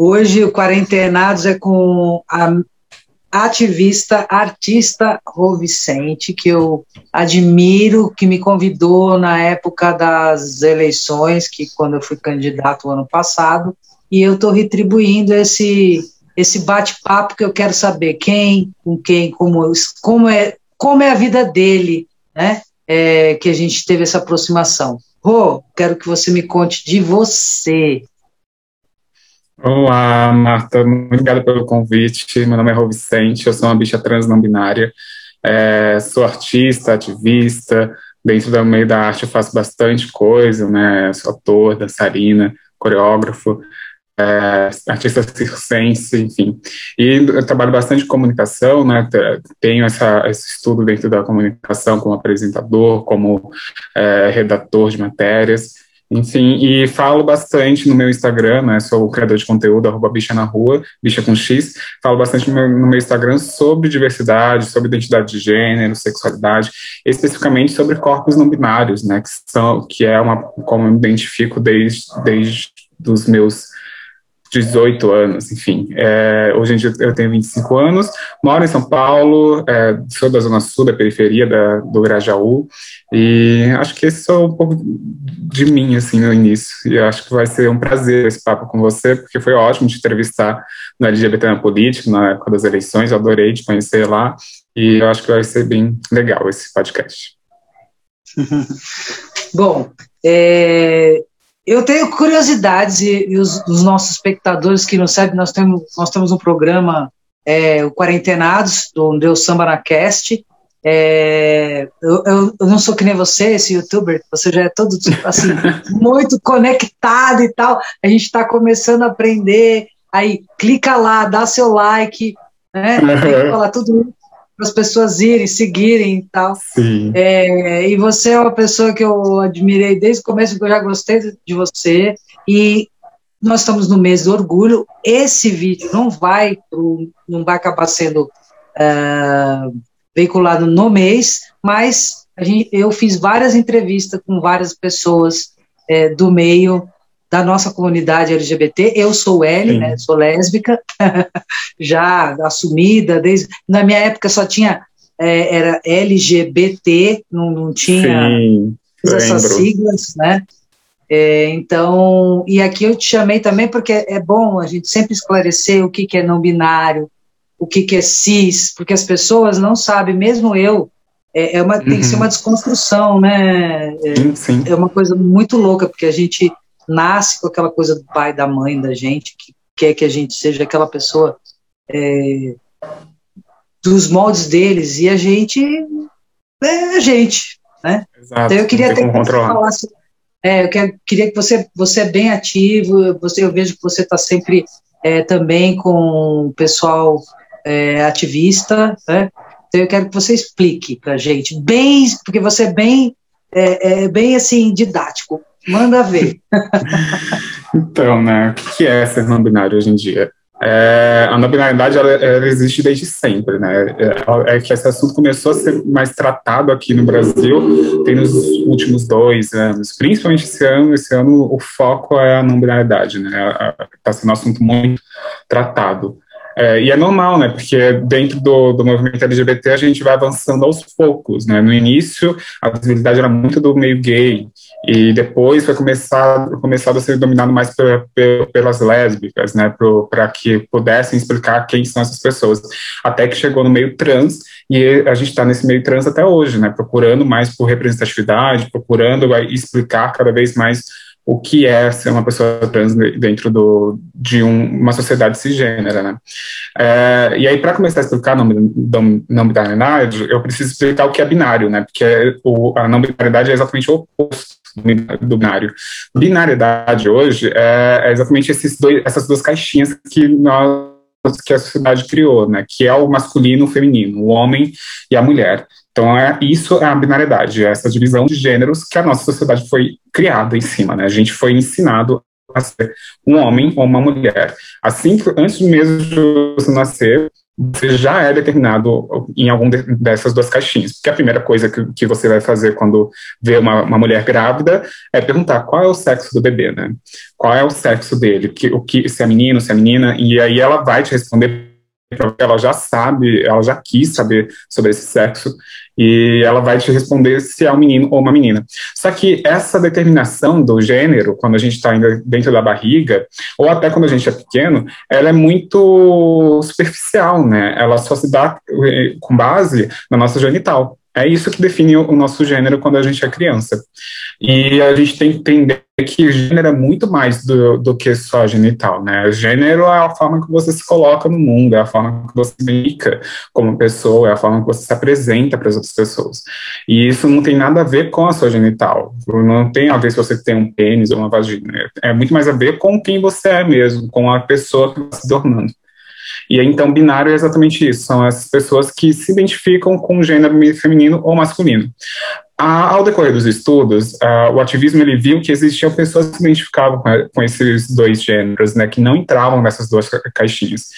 Hoje o Quarentenados é com a ativista, artista Rô Vicente, que eu admiro, que me convidou na época das eleições, que quando eu fui candidato ano passado, e eu estou retribuindo esse esse bate-papo que eu quero saber quem, com quem, como, como é como é a vida dele, né? É, que a gente teve essa aproximação. Rô, quero que você me conte de você. Olá, Marta, muito obrigada pelo convite. Meu nome é Rô Vicente, eu sou uma bicha trans não binária. É, sou artista, ativista. Dentro do meio da arte eu faço bastante coisa, né? Sou ator, dançarina, coreógrafo é, artista circense, enfim. E eu trabalho bastante com comunicação, né, tenho essa, esse estudo dentro da comunicação como apresentador, como é, redator de matérias, enfim, e falo bastante no meu Instagram, né, sou criador de conteúdo, arroba bicha na rua, bicha com X, falo bastante no meu, no meu Instagram sobre diversidade, sobre identidade de gênero, sexualidade, especificamente sobre corpos não binários, né, que são, que é uma, como eu me identifico desde, desde dos meus 18 anos, enfim. É, hoje em dia eu tenho 25 anos, moro em São Paulo, é, sou da Zona Sul, da periferia da, do Grajaú, e acho que esse é um pouco de mim, assim, no início. E acho que vai ser um prazer esse papo com você, porque foi ótimo te entrevistar no LGBT na Política, na época das eleições, eu adorei te conhecer lá, e acho que vai ser bem legal esse podcast. Bom, é, eu tenho curiosidades e, e os, os, nossos espectadores que não sabem, nós temos, nós temos um programa, é, o Quarentenados, do Deus Samba na Cast. É, eu, eu, eu, não sou que nem você, esse youtuber, você já é todo assim, muito conectado e tal. A gente está começando a aprender. Aí clica lá, dá seu like, né? Que falar tudo para as pessoas irem, seguirem e tal. Sim. É, e você é uma pessoa que eu admirei desde o começo, que eu já gostei de você. E nós estamos no mês do orgulho. Esse vídeo não vai pro, não vai acabar sendo uh, veiculado no mês, mas gente, eu fiz várias entrevistas com várias pessoas é, do meio da nossa comunidade LGBT. Eu sou L, né, sou lésbica, já assumida, desde na minha época só tinha é, era LGBT, não, não tinha Sim, essas siglas, né? É, então, e aqui eu te chamei também porque é bom a gente sempre esclarecer o que, que é não binário, o que, que é cis, porque as pessoas não sabem, mesmo eu, é, é uma, uhum. tem que ser uhum. uma desconstrução, né? É, sim, sim. é uma coisa muito louca, porque a gente nasce com aquela coisa do pai, da mãe, da gente, que quer que a gente seja aquela pessoa é, dos moldes deles, e a gente é a gente, né? Exato, então eu queria ter que você falasse, é, eu quero, queria que você, você é bem ativo, você, eu vejo que você está sempre é, também com o pessoal é, ativista, né? Então eu quero que você explique para a gente, bem, porque você é bem, é, é, bem assim didático. Manda ver. então, né, o que é ser não binário hoje em dia? É, a não binariedade ela, ela, existe desde sempre, né? É, é, que esse assunto começou a ser mais tratado aqui no Brasil tem nos últimos dois anos, principalmente esse ano. Esse ano o foco é a não binariedade, né? Está sendo um assunto muito tratado. É, e é normal, né? Porque dentro do, do movimento LGBT a gente vai avançando aos poucos, né? No início a visibilidade era muito do meio gay e depois foi começado, começado a ser dominado mais pelas lésbicas, né? Para que pudessem explicar quem são essas pessoas. Até que chegou no meio trans e a gente está nesse meio trans até hoje, né? Procurando mais por representatividade, procurando explicar cada vez mais o que é ser uma pessoa trans dentro do, de um, uma sociedade cisgênera, né? É, e aí, para começar a explicar não, não, não binariedade, eu preciso explicar o que é binário, né? Porque o, a não binariedade é exatamente o oposto do binário. Binariedade hoje é, é exatamente dois, essas duas caixinhas que nós que a sociedade criou, né, que é o masculino e o feminino, o homem e a mulher. Então, é, isso é a binariedade, é essa divisão de gêneros que a nossa sociedade foi criada em cima, né? A gente foi ensinado a ser um homem ou uma mulher. Assim que, antes mesmo de você nascer, você já é determinado em algum de, dessas duas caixinhas. Porque a primeira coisa que, que você vai fazer quando vê uma, uma, mulher grávida é perguntar qual é o sexo do bebê, né? Qual é o sexo dele? Que, o que, se é menino, se é menina, e aí ela vai te responder ela já sabe, ela já quis saber sobre esse sexo e ela vai te responder se é um menino ou uma menina. Só que essa determinação do gênero, quando a gente está ainda dentro da barriga, ou até quando a gente é pequeno, ela é muito superficial, né? Ela só se dá eh, com base na nossa genital. É isso que define o nosso gênero quando a gente é criança. E a gente tem que entender que gênero é muito mais do, do que só genital, né? Gênero é a forma que você se coloca no mundo, é a forma que você fica como pessoa, é a forma que você se apresenta para as outras pessoas. E isso não tem nada a ver com a sua genital. Não tem a ver se você tem um pênis ou uma vagina. É muito mais a ver com quem você é mesmo, com a pessoa que está se tornando. E então, binário é exatamente isso: são as pessoas que se identificam com o gênero feminino ou masculino. Ah, ao decorrer dos estudos, ah, o ativismo ele viu que existiam pessoas que se identificavam com, com, esses dois gêneros, né, que não entravam nessas duas caixinhas.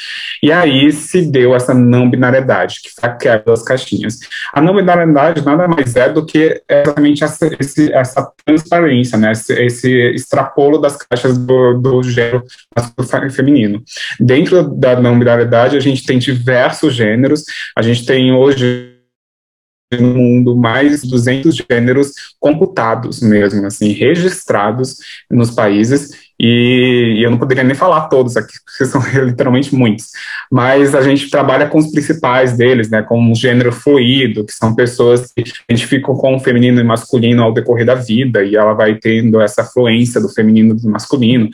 E aí se deu essa não binariedade, que foi a quebra das caixinhas. A não binariedade nada mais é do que exatamente essa, esse, essa transparência, né, esse, esse, extrapolo das caixas do, do gênero masculino e feminino. Dentro da não binariedade, a gente tem diversos gêneros, a gente tem hoje no mundo mais 200 gêneros computados mesmo, assim, registrados nos países, e, e, eu não poderia nem falar todos aqui, porque são literalmente muitos, mas a gente trabalha com os principais deles, né, com o gênero fluido, que são pessoas que identificam com o feminino e masculino ao decorrer da vida, e ela vai tendo essa fluência do feminino e do masculino,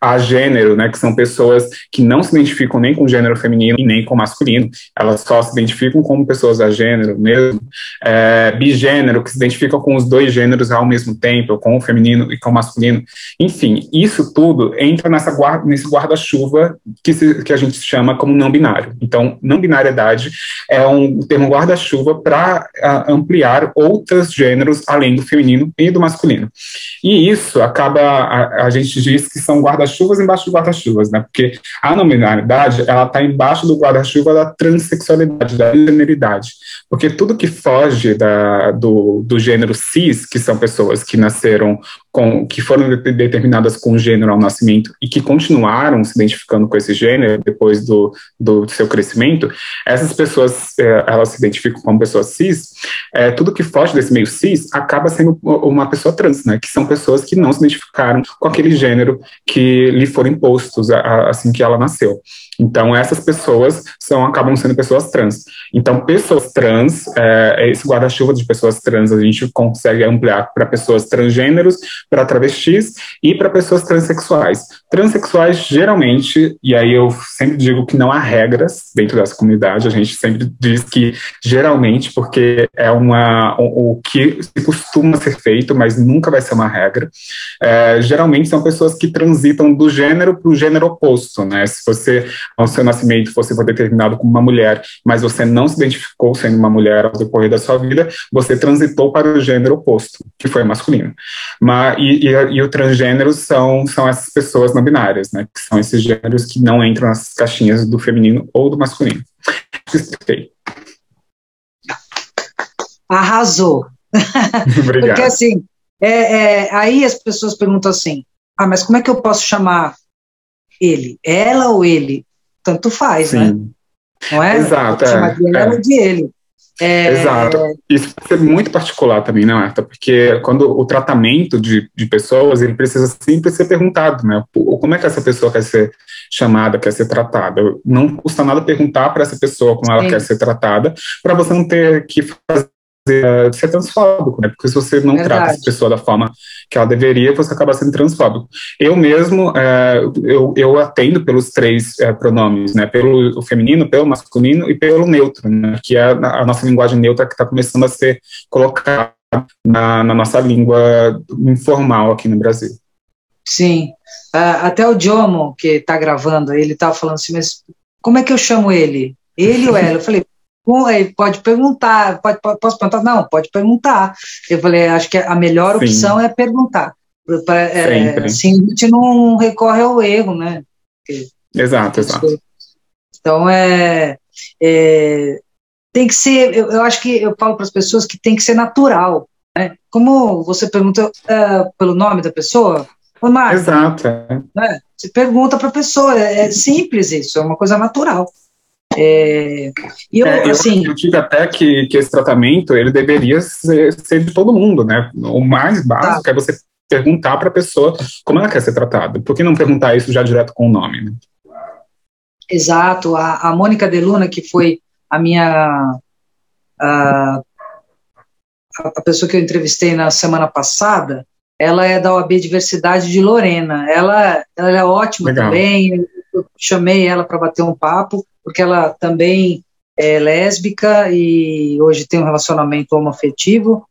a gênero, né, que são pessoas que não se identificam nem com gênero feminino e nem com o masculino, elas só se identificam como pessoas a gênero mesmo, é, bigênero, que se identificam com os dois gêneros ao mesmo tempo, com o feminino e com o masculino, enfim, isso tudo entra nessa guarda, nesse guarda-chuva que, que a gente chama como não binário. Então, não binariedade é um termo guarda-chuva para ampliar outros gêneros além do feminino e do masculino. E isso acaba, a, a gente diz que são guarda guarda-chuvas embaixo do guarda-chuvas, né? Porque a nominalidade, ela está embaixo do guarda-chuva da transexualidade, da generidade. Porque tudo que foge da, do, do gênero cis, que são pessoas que nasceram com, que foram determinadas com gênero ao nascimento e que continuaram se identificando com esse gênero depois do, do seu crescimento, essas pessoas, é, elas se identificam como pessoas cis, é, tudo que foge desse meio cis acaba sendo uma pessoa trans, né, que são pessoas que não se identificaram com aquele gênero que lhe foram impostos assim que ela nasceu. Então, essas pessoas são, acabam sendo pessoas trans. Então, pessoas trans, é, esse guarda-chuva de pessoas trans, a gente consegue ampliar para pessoas transgêneros, para travestis e para pessoas transexuais. Transsexuais, geralmente, e aí eu sempre digo que não há regras dentro dessa comunidade, a gente sempre diz que geralmente, porque é uma, o, o que se costuma ser feito, mas nunca vai ser uma regra, é, geralmente são pessoas que transitam do gênero para o gênero oposto, né? Se você ao seu nascimento você foi determinado como uma mulher, mas você não se identificou sendo uma mulher ao decorrer da sua vida, você transitou para o gênero oposto, que foi masculino. Mas, e, e, e o transgênero são, são essas pessoas não binárias, né, que são esses gêneros que não entram nas caixinhas do feminino ou do masculino. Expliquei. Arrasou. Obrigado. Porque assim, é, é, aí as pessoas perguntam assim, ah, mas como é que eu posso chamar ele? Ela ou ele? Tanto faz, né? Sim. né? Não é? Exato. É, ela é. de ele. É... Exato. Isso pode ser muito particular também, né, Marta? Porque quando o tratamento de, de pessoas, ele precisa sempre ser perguntado, né? Como é que essa pessoa quer ser chamada, quer ser tratada? Não custa nada perguntar para essa pessoa como ela Sim. quer ser tratada, para você não ter que fazer ser transfóbico, né? Porque se você não Verdade. trata essa pessoa da forma que ela deveria, você acaba sendo transfóbico. Eu mesmo, uh, eu, eu atendo pelos três uh, pronomes, né? Pelo feminino, pelo masculino e pelo neutro, né? Que é a, a nossa linguagem neutra que está começando a ser colocada na, na, nossa língua informal aqui no Brasil. Sim. Uh, até o Diomo, que está gravando, ele estava falando assim, mas como é que eu chamo ele? Ele ou ela? Eu falei, pode perguntar, pode, posso perguntar? Não, pode perguntar. Eu falei, acho que a melhor Sim. opção é perguntar. Pra, é, assim, a gente não recorre ao erro, né? Porque, exato, exato. Então, é, é, tem que ser, eu, eu, acho que eu falo para as pessoas que tem que ser natural. Né? Como você pergunta uh, pelo nome da pessoa, Ô, Marco, Exato. É. Né? Você pergunta para a pessoa, é, é, simples isso, é uma coisa natural. É, eu, é, assim, eu, eu digo até que, que esse tratamento ele deveria ser, ser de todo mundo, né? O mais básico tá. é você perguntar para a pessoa como ela quer ser tratada. Por que não perguntar isso já direto com o nome? Né? Exato. A, a Mônica Deluna, que foi a minha. A, a pessoa que eu entrevistei na semana passada, ela é da OAB Diversidade de Lorena. Ela, ela é ótima Legal. também. Eu chamei ela para bater um papo, porque ela também é lésbica e hoje tem um relacionamento homoafetivo.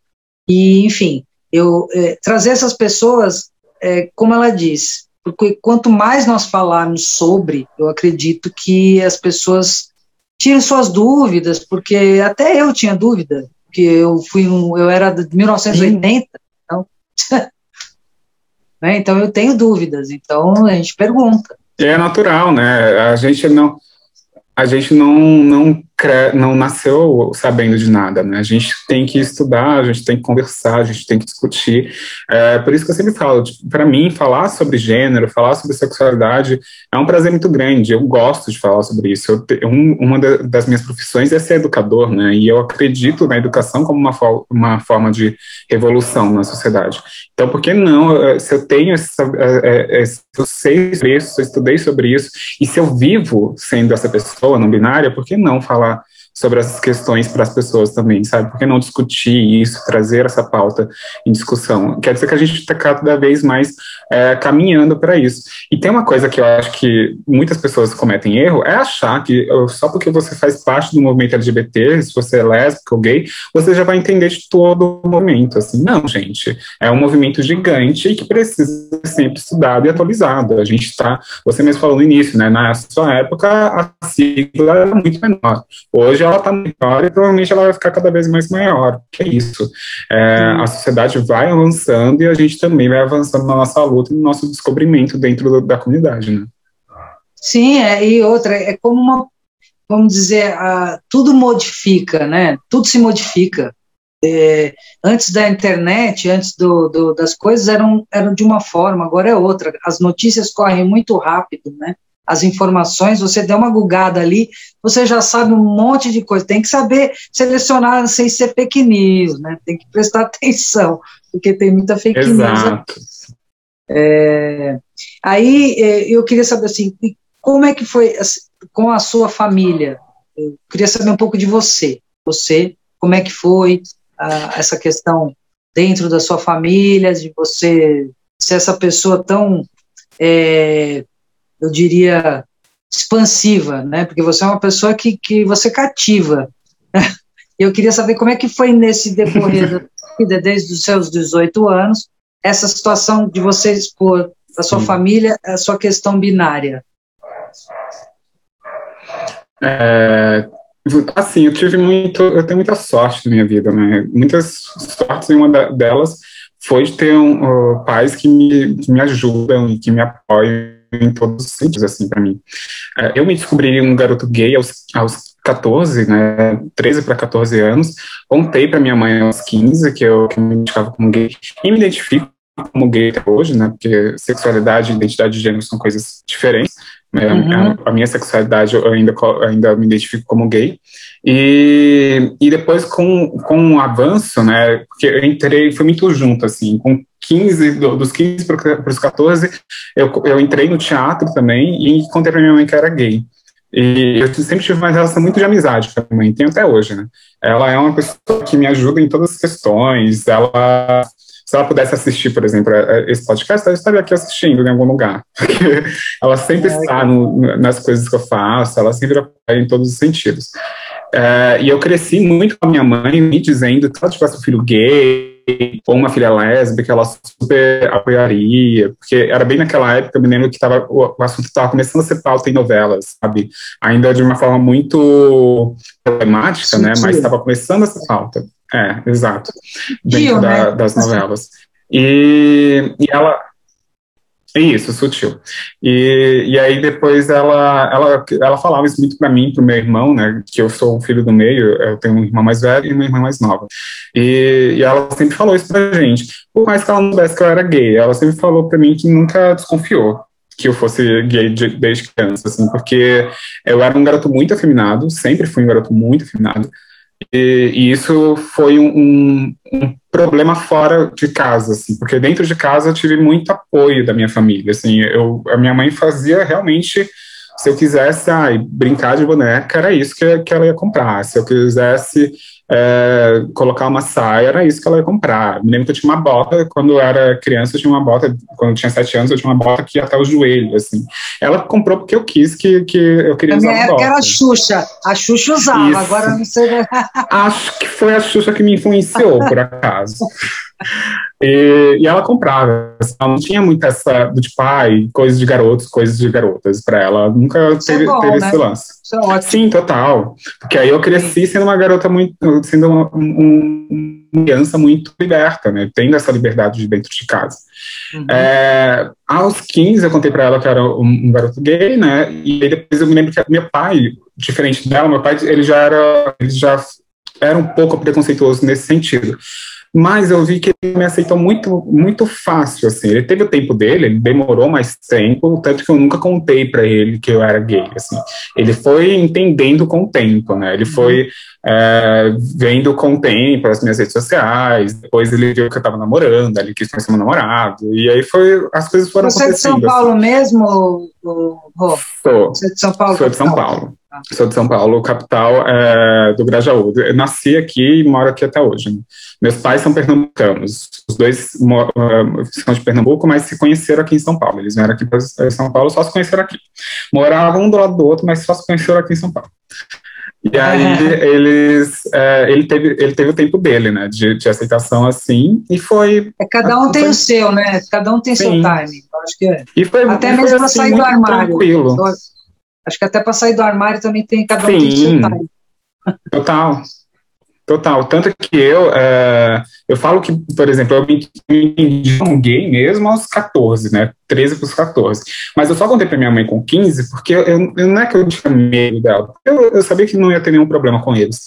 E, enfim, eu é, trazer essas pessoas, é, como ela diz, porque quanto mais nós falarmos sobre, eu acredito que as pessoas tiram suas dúvidas, porque até eu tinha dúvida, porque eu fui um, eu era de 1980, então, né, então eu tenho dúvidas, então a gente pergunta. É natural, né? A gente não a gente não, não, não nasceu sabendo de nada, né? A gente tem que estudar, a gente tem que conversar, a gente tem que discutir. É, por isso que eu sempre falo, tipo, para mim, falar sobre gênero, falar sobre sexualidade é um prazer muito grande. Eu gosto de falar sobre isso. Eu, um, uma das minhas profissões é ser educador, né? E eu acredito na educação como uma, uma forma de revolução na sociedade. Então, por que não, se eu tenho essa, é, é, se eu sei sobre isso, se eu estudei sobre isso, e se eu vivo sendo essa pessoa não binária, por que não falar sobre essas questões para as pessoas também, sabe? Por que não discutir isso, trazer essa pauta em discussão? Quer dizer que a gente está cada vez mais é, caminhando para isso. E tem uma coisa que eu acho que muitas pessoas cometem erro, é achar que só porque você faz parte do movimento LGBT, se você é lésbico ou gay, você já vai entender de todo o movimento. Assim, não, gente. É um movimento gigante que precisa ser sempre estudado e atualizado. A gente está, você mesmo falou no início, né? Na sua época, a sigla era muito menor. Hoje ela está maior e provavelmente ela vai ficar cada vez mais maior. Que é isso. É, a sociedade vai avançando e a gente também vai avançando na nossa luta e no nosso descobrimento dentro do, da comunidade, né? Sim, é, e outra, é como uma, vamos dizer, a, tudo modifica, né? Tudo se modifica. É, antes da internet, antes do, do, das coisas eram, eram de uma forma, agora é outra. As notícias correm muito rápido, né? As informações, você der uma gugada ali, você já sabe um monte de coisa. Tem que saber selecionar sem ser fake news, né? Tem que prestar atenção, porque tem muita fake Exato. news. É, aí é, eu queria saber assim, como é que foi assim, com a sua família? Eu queria saber um pouco de você. Você, como é que foi essa questão dentro da sua família, de você ser essa pessoa tão é, eu diria, expansiva, né? Porque você é uma pessoa que, que você cativa. Eu queria saber como é que foi nesse decorrer da vida, desde os seus 18 anos, essa situação de você expor da sua Sim. família a sua questão binária. É, assim, eu tive muito, eu tenho muita sorte na minha vida, né? Muitas sortes, e uma delas foi de ter um, uh, pais que me, que me ajudam e que me apoiam em todos os sentidos, assim, para mim. É, eu me descobri um garoto gay aos, aos 14, né, 13 para 14 anos, contei para minha mãe aos 15 que eu, que eu me identificava como gay, e me identifico como gay até hoje, né, porque sexualidade e identidade de gênero são coisas diferentes, né, uhum. a, a, minha sexualidade eu ainda, ainda me identifico como gay, e, e depois com, com o avanço, né, porque eu entrei, foi muito junto, assim, com 15, dos 15 para os 14, eu, eu entrei no teatro também e contei para minha mãe que era gay. E eu sempre tive uma relação muito de amizade com a minha mãe, tenho até hoje, né? Ela é uma pessoa que me ajuda em todas as questões, ela se ela pudesse assistir, por exemplo, esse podcast, ela estaria aqui assistindo em algum lugar. Porque ela sempre é, está no, nas coisas que eu faço, ela sempre apoia em todos os sentidos. É, e eu cresci muito com a minha mãe me dizendo que se ela tivesse um filho gay, ou uma filha lésbica, ela super apoiaria, porque era bem naquela época, eu me lembro que tava, o, assunto estava começando a ser pauta em novelas, sabe? Ainda de uma forma muito problemática, né? Mas estava começando a ser pauta. É, exato. Dentro da, né? das novelas. E, e ela. Isso, sutil. E, e aí depois ela, ela, ela falava isso muito para mim, pro meu irmão, né, que eu sou o filho do meio, eu tenho uma irmã mais velha e uma irmã mais nova. E, e ela sempre falou isso pra gente. Por mais que ela não soubesse que eu era gay, ela sempre falou para mim que nunca desconfiou que eu fosse gay de, desde criança, assim, porque eu era um garoto muito afeminado, sempre fui um garoto muito afeminado, e, e isso foi um, um, problema fora de casa, assim, porque dentro de casa eu tive muito apoio da minha família, assim, eu, a minha mãe fazia realmente, se eu quisesse ai, brincar de boneca, era isso que, que ela ia comprar, se eu quisesse é, colocar uma saia, era isso que ela ia comprar. Me lembro que eu tinha uma bota, quando eu era criança, eu tinha uma bota, quando eu tinha sete anos, eu tinha uma bota que ia até o joelho, assim. Ela comprou porque eu quis que, que eu queria usar uma bota. era a Xuxa, a Xuxa usava, isso. agora não sei... Acho que foi a Xuxa que me influenciou, por acaso. E, e, ela comprava. Ela não tinha muito essa do tipo, ai, coisas de garotos, coisas de garotas para ela. Nunca Isso teve, é bom, teve né? esse lance. É Sim, total. Porque aí eu cresci sendo uma garota muito, sendo uma, um, uma criança muito liberta, né? Tendo essa liberdade de dentro de casa. Uhum. É, aos 15 eu contei para ela que era um, um, garoto gay, né? E aí depois eu me lembro que meu pai, diferente dela, meu pai, ele já era, ele já era um pouco preconceituoso nesse sentido mas eu vi que ele me aceitou muito, muito fácil, assim. Ele teve o tempo dele, ele demorou mais tempo, tanto que eu nunca contei para ele que eu era gay, assim. Ele foi entendendo com o tempo, né? Ele foi é, vendo com o tempo as minhas redes sociais, depois ele viu que eu tava namorando, ele quis conhecer meu namorado, e aí foi, as coisas foram Você acontecendo. Você é de São Paulo assim. mesmo, Rô? Sou. Você é de São Paulo? Sou de São Paulo. Sou de São Paulo, capital é, do Grajaú. Eu nasci aqui e moro aqui até hoje. Né? Meus pais são pernambucanos. Os dois são de Pernambuco, mas se conheceram aqui em São Paulo. Eles vieram aqui para São Paulo, só se conheceram aqui. Moravam um do lado do outro, mas só se conheceram aqui em São Paulo. E aí é. eles, é, ele, teve, ele teve o tempo dele, né, de, de aceitação assim, e foi... É, cada um tem foi, o seu, né, cada um tem sim. seu timing, acho que é. E foi, Até mesmo para assim, sair do armário. Tranquilo. Acho que até para sair do armário também tem cada um Sim, tem seu time. Total. Total. Tanto que eu, é, eu falo que, por exemplo, eu me gay mesmo aos 14, né? 13 para os 14. Mas eu só contei para minha mãe com 15, porque eu, eu, não é que eu tinha medo dela. Eu, eu sabia que não ia ter nenhum problema com eles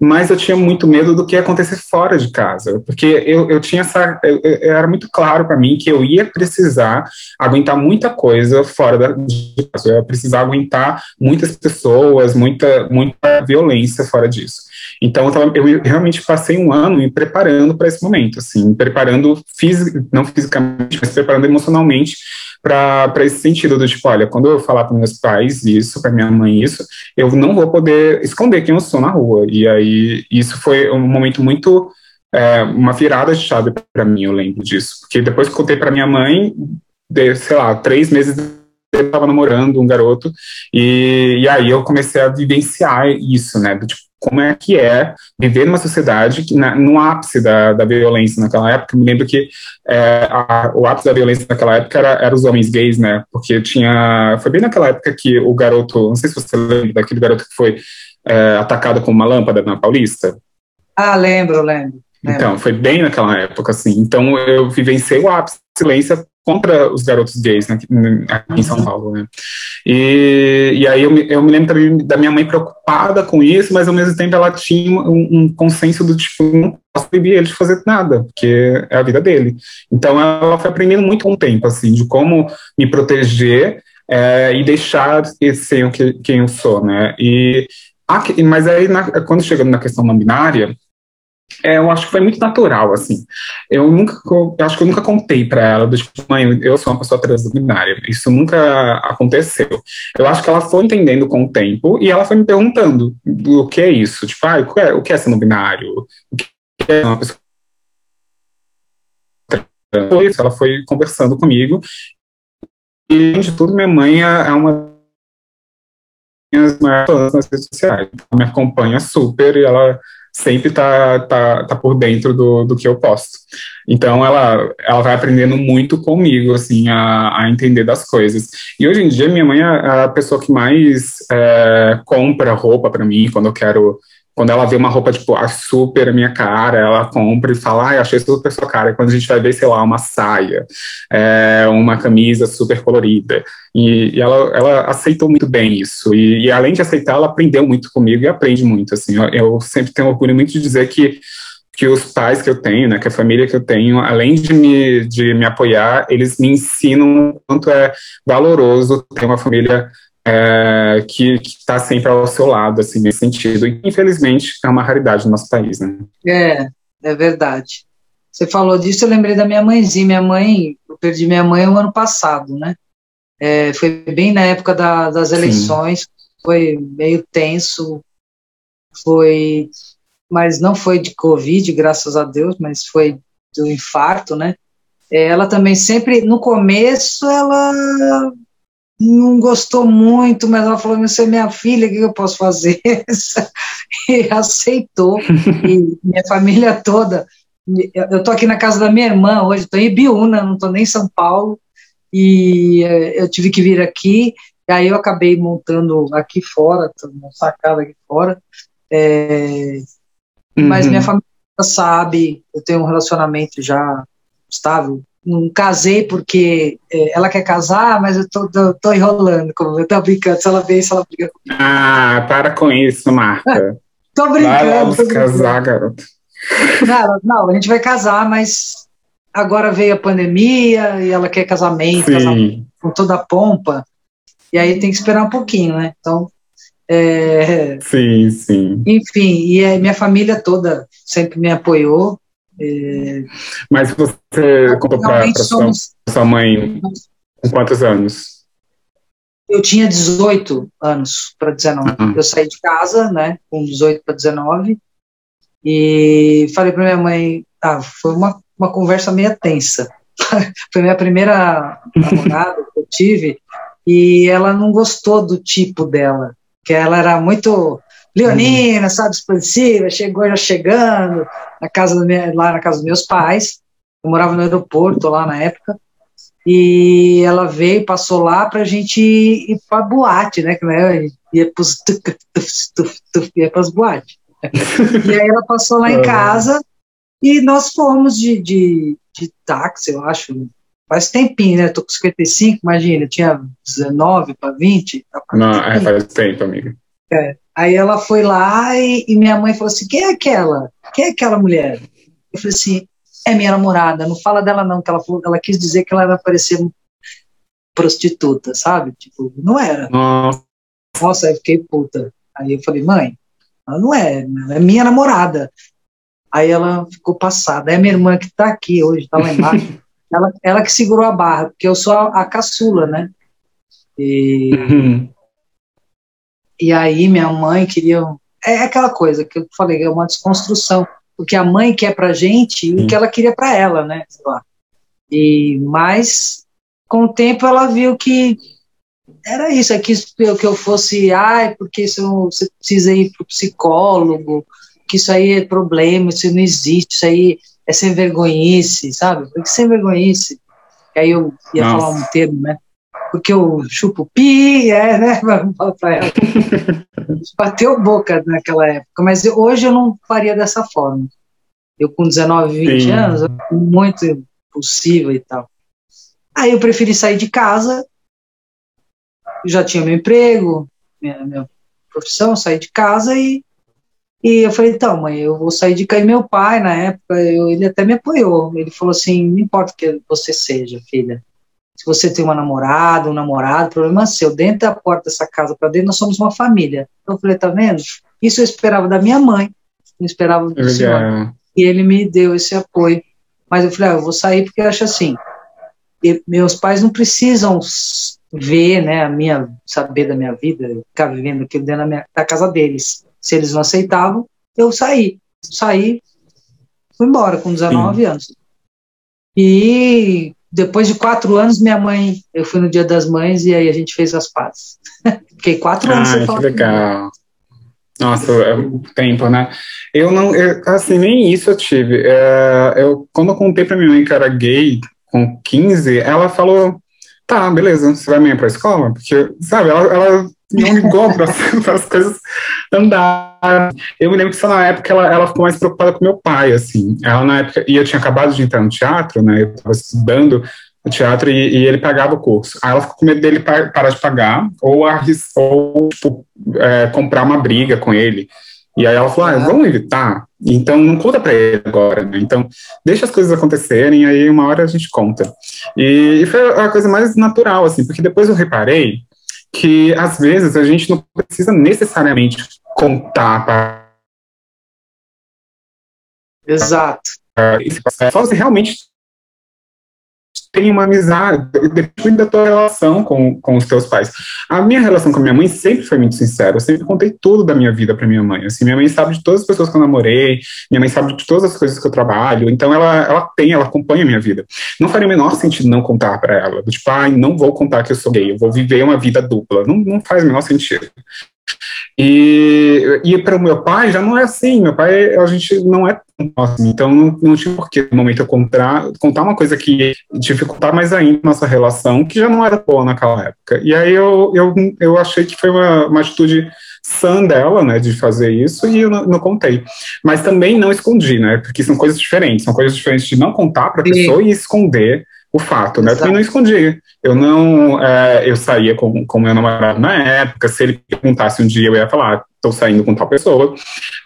mas eu tinha muito medo do que ia acontecer fora de casa, porque eu, eu tinha essa. Eu, eu, era muito claro para mim que eu ia precisar aguentar muita coisa fora da, de casa, eu ia precisar aguentar muitas pessoas, muita, muita violência fora disso. Então, eu, eu realmente passei um ano me preparando para esse momento, assim, me preparando, fisi não fisicamente, mas preparando emocionalmente para esse sentido do tipo, olha, quando eu falar para meus pais isso, para minha mãe isso, eu não vou poder esconder quem eu sou na rua. E aí isso foi um momento muito é, uma virada de chave para mim, eu lembro disso, porque depois que contei para minha mãe, de, sei lá, três meses eu estava namorando um garoto e, e aí eu comecei a vivenciar isso, né, do tipo como é que é viver numa sociedade que, na, no ápice da, da violência naquela época, me lembro que é, a, o ápice da violência naquela época era, era, os homens gays, né, porque tinha, foi bem naquela época que o garoto, não sei se você lembra daquele garoto que foi é, atacado com uma lâmpada na Paulista. Ah, lembro, lembro. Então, foi bem naquela época, assim. Então, eu vivenciei o ápice de violência contra os garotos gays né, aqui em São uhum. Paulo, né? E, e aí eu me, eu me lembro também da minha mãe preocupada com isso, mas ao mesmo tempo ela tinha um, um consenso do tipo, não posso proibir ele de fazer nada, porque é a vida dele. Então ela foi aprendendo muito com o tempo, assim, de como me proteger é, e deixar ser quem eu sou, né? E, mas aí, na, quando chegando na questão não binária, é, eu acho que foi muito natural, assim. Eu nunca, eu acho que eu nunca contei para ela, do tipo, mãe, eu sou uma pessoa transbinária. Isso nunca aconteceu. Eu acho que ela foi entendendo com o tempo e ela foi me perguntando o que é isso. Tipo, ah, o que é, o que é ser não binário? O que é uma pessoa isso, ela foi conversando comigo. E, além de tudo, minha mãe é uma das maiores nas redes sociais. Ela me acompanha super e ela sempre tá, tá, tá por dentro do, do que eu posto. Então ela, ela vai aprendendo muito comigo, assim, a, a entender das coisas. E hoje em dia minha mãe é a pessoa que mais é, compra roupa para mim quando eu quero quando ela vê uma roupa, tipo, a super minha cara, ela compra e fala, ai, achei super sua cara. E quando a gente vai ver, sei lá, uma saia, é, uma camisa super colorida. E, e, ela, ela aceitou muito bem isso. E, e, além de aceitar, ela aprendeu muito comigo e aprende muito, assim. Eu, eu sempre tenho orgulho muito de dizer que que os pais que eu tenho, né, que a família que eu tenho, além de me, de me apoiar, eles me ensinam o quanto é valoroso ter uma família é, que está sempre ao seu lado, assim, nesse sentido. E, infelizmente, é uma raridade no nosso país, né? É, é verdade. Você falou disso, eu lembrei da minha mãezinha. Minha mãe, eu perdi minha mãe o ano passado, né? É, foi bem na época da, das eleições, Sim. foi meio tenso, foi, mas não foi de Covid, graças a Deus, mas foi do infarto, né? É, ela também sempre, no começo, ela não gostou muito, mas ela falou: Você é minha filha, o que eu posso fazer? e aceitou. e minha família toda. Eu estou aqui na casa da minha irmã hoje, estou em Ibiúna, não estou nem em São Paulo, e eh, eu tive que vir aqui, e aí eu acabei montando aqui fora, uma sacada aqui fora. É, uhum. Mas minha família sabe, eu tenho um relacionamento já estável não casei porque é, ela quer casar, mas eu tô, tô, tô enrolando, como eu tô brincando, se ela vê isso, ela briga comigo. Ah, para com isso, Marta. tô brincando. Vai logo casar, garoto. Não, não, a gente vai casar, mas agora veio a pandemia e ela quer casamento, casamento com toda a pompa, e aí tem que esperar um pouquinho, né? Então, é, sim, sim. Enfim, e a minha família toda sempre me apoiou, é... Mas você contou para sua, sua mãe com quantos anos? Eu tinha 18 anos para 19. Uhum. Eu saí de casa, né, com 18 para 19, e falei para minha mãe, ah, foi uma, uma conversa meio tensa. foi minha primeira namorada que eu tive, e ela não gostou do tipo dela, que ela era muito leonina, sabe, expansiva, chegou já chegando, na casa minha, lá na casa dos meus pais, eu morava no aeroporto lá na época, e ela veio, passou lá para a gente ir para boate, né, que né, ia para ia as boates. e aí ela passou lá em casa e nós fomos de, de, de táxi, eu acho, faz tempinho, né? Tô com 55, imagina, tinha 19 para 20. Não, é, faz tempo, amiga. É. Aí ela foi lá e, e, minha mãe falou assim: quem é aquela? Quem é aquela mulher? Eu falei assim: é minha namorada. Não fala dela, não, que ela, falou, ela quis dizer que ela ia parecer prostituta, sabe? Tipo, não era. Nossa. Eu fiquei puta. Aí eu falei: mãe, ela não é, ela é minha namorada. Aí ela ficou passada. A minha irmã, que tá aqui hoje, tá lá embaixo, ela, ela que segurou a barra, porque eu sou a, a caçula, né? E. Uhum e aí minha mãe queria. É aquela coisa que eu falei, é uma desconstrução. O que a mãe quer pra gente e o que ela queria para ela, né? E, mas, com o tempo, ela viu que era isso, é que, que eu fosse, ai, porque isso, você precisa ir pro psicólogo, que isso aí é problema, isso não existe, isso aí é sem vergonhice, sabe? Porque sem vergonhice. E aí eu ia Nossa. falar um termo, né? Porque eu chupo pi, é, né? Bateu boca naquela época, mas eu, hoje eu não faria dessa forma. Eu com 19, 20 Sim. anos, muito impossível e tal. Aí eu preferi sair de casa, já tinha meu emprego, minha, minha profissão, saí de casa e, e eu falei, então, mãe, eu vou sair de casa. E meu pai, na época, eu, ele até me apoiou. Ele falou assim: não importa o que você seja, filha, se você tem uma namorada, um namorado, problema seu. Dentro da porta dessa casa para dentro, nós somos uma família. Então eu falei, tá vendo? Isso eu esperava da minha mãe, não esperava do senhor. E ele me deu esse apoio. Mas eu falei, ah, eu vou sair porque eu acho assim, meus pais não precisam ver, né, a minha, saber da minha vida, ficar vivendo aquilo dentro da, minha, da casa deles. Se eles não aceitavam, eu saí. Saí, fui embora com 19 Sim. anos. E depois de quatro anos, minha mãe, eu fui no Dia das Mães e aí a gente fez as pazes. Fiquei quatro anos ah, sem que legal. Nossa, é muito tempo, né? Eu não, eu, assim, nem isso eu tive. É, eu, quando eu contei pra minha mãe que era gay, com 15, ela falou, tá, beleza, você vai amanhã pra escola? Porque, sabe, ela, ela não ligou para as coisas andarem. Eu me lembro que só na época ela, ela ficou mais preocupada com meu pai, assim. Ela na época, e eu tinha acabado de entrar no teatro, né? Eu estava estudando no teatro e, e, ele pagava o curso. Aí ela ficou com medo dele parar de pagar ou, arris, ou tipo, é, comprar uma briga com ele. E aí ela falou, ah, vamos evitar? Então não conta para ele agora, né? Então deixa as coisas acontecerem, aí uma hora a gente conta. E, e foi a coisa mais natural, assim, porque depois eu reparei que às vezes a gente não precisa necessariamente contar para Exato. Só você realmente tem uma amizade, depende da tua relação com, com os teus pais. A minha relação com a minha mãe sempre foi muito sincera, eu sempre contei tudo da minha vida para minha mãe. Assim, minha mãe sabe de todas as pessoas que eu namorei, minha mãe sabe de todas as coisas que eu trabalho, então ela, ela tem, ela acompanha a minha vida. Não faria o menor sentido não contar para ela, do tipo, ah, não vou contar que eu sou gay, eu vou viver uma vida dupla. Não, não faz o menor sentido. E, e para o meu pai já não é assim. Meu pai, a gente não é tão próximo, então não, não tinha por que no momento eu contar, contar uma coisa que dificultar mais ainda nossa relação, que já não era boa naquela época. E aí eu, eu, eu achei que foi uma, uma atitude sã dela, né, de fazer isso, e eu não, não, contei. Mas também não escondi, né, porque são coisas diferentes. São coisas diferentes de não contar para a pessoa e esconder o fato, né? Eu também não escondi. Eu não, é, eu saía com, com meu namorado na época. Se ele perguntasse um dia, eu ia falar, estou saindo com tal pessoa.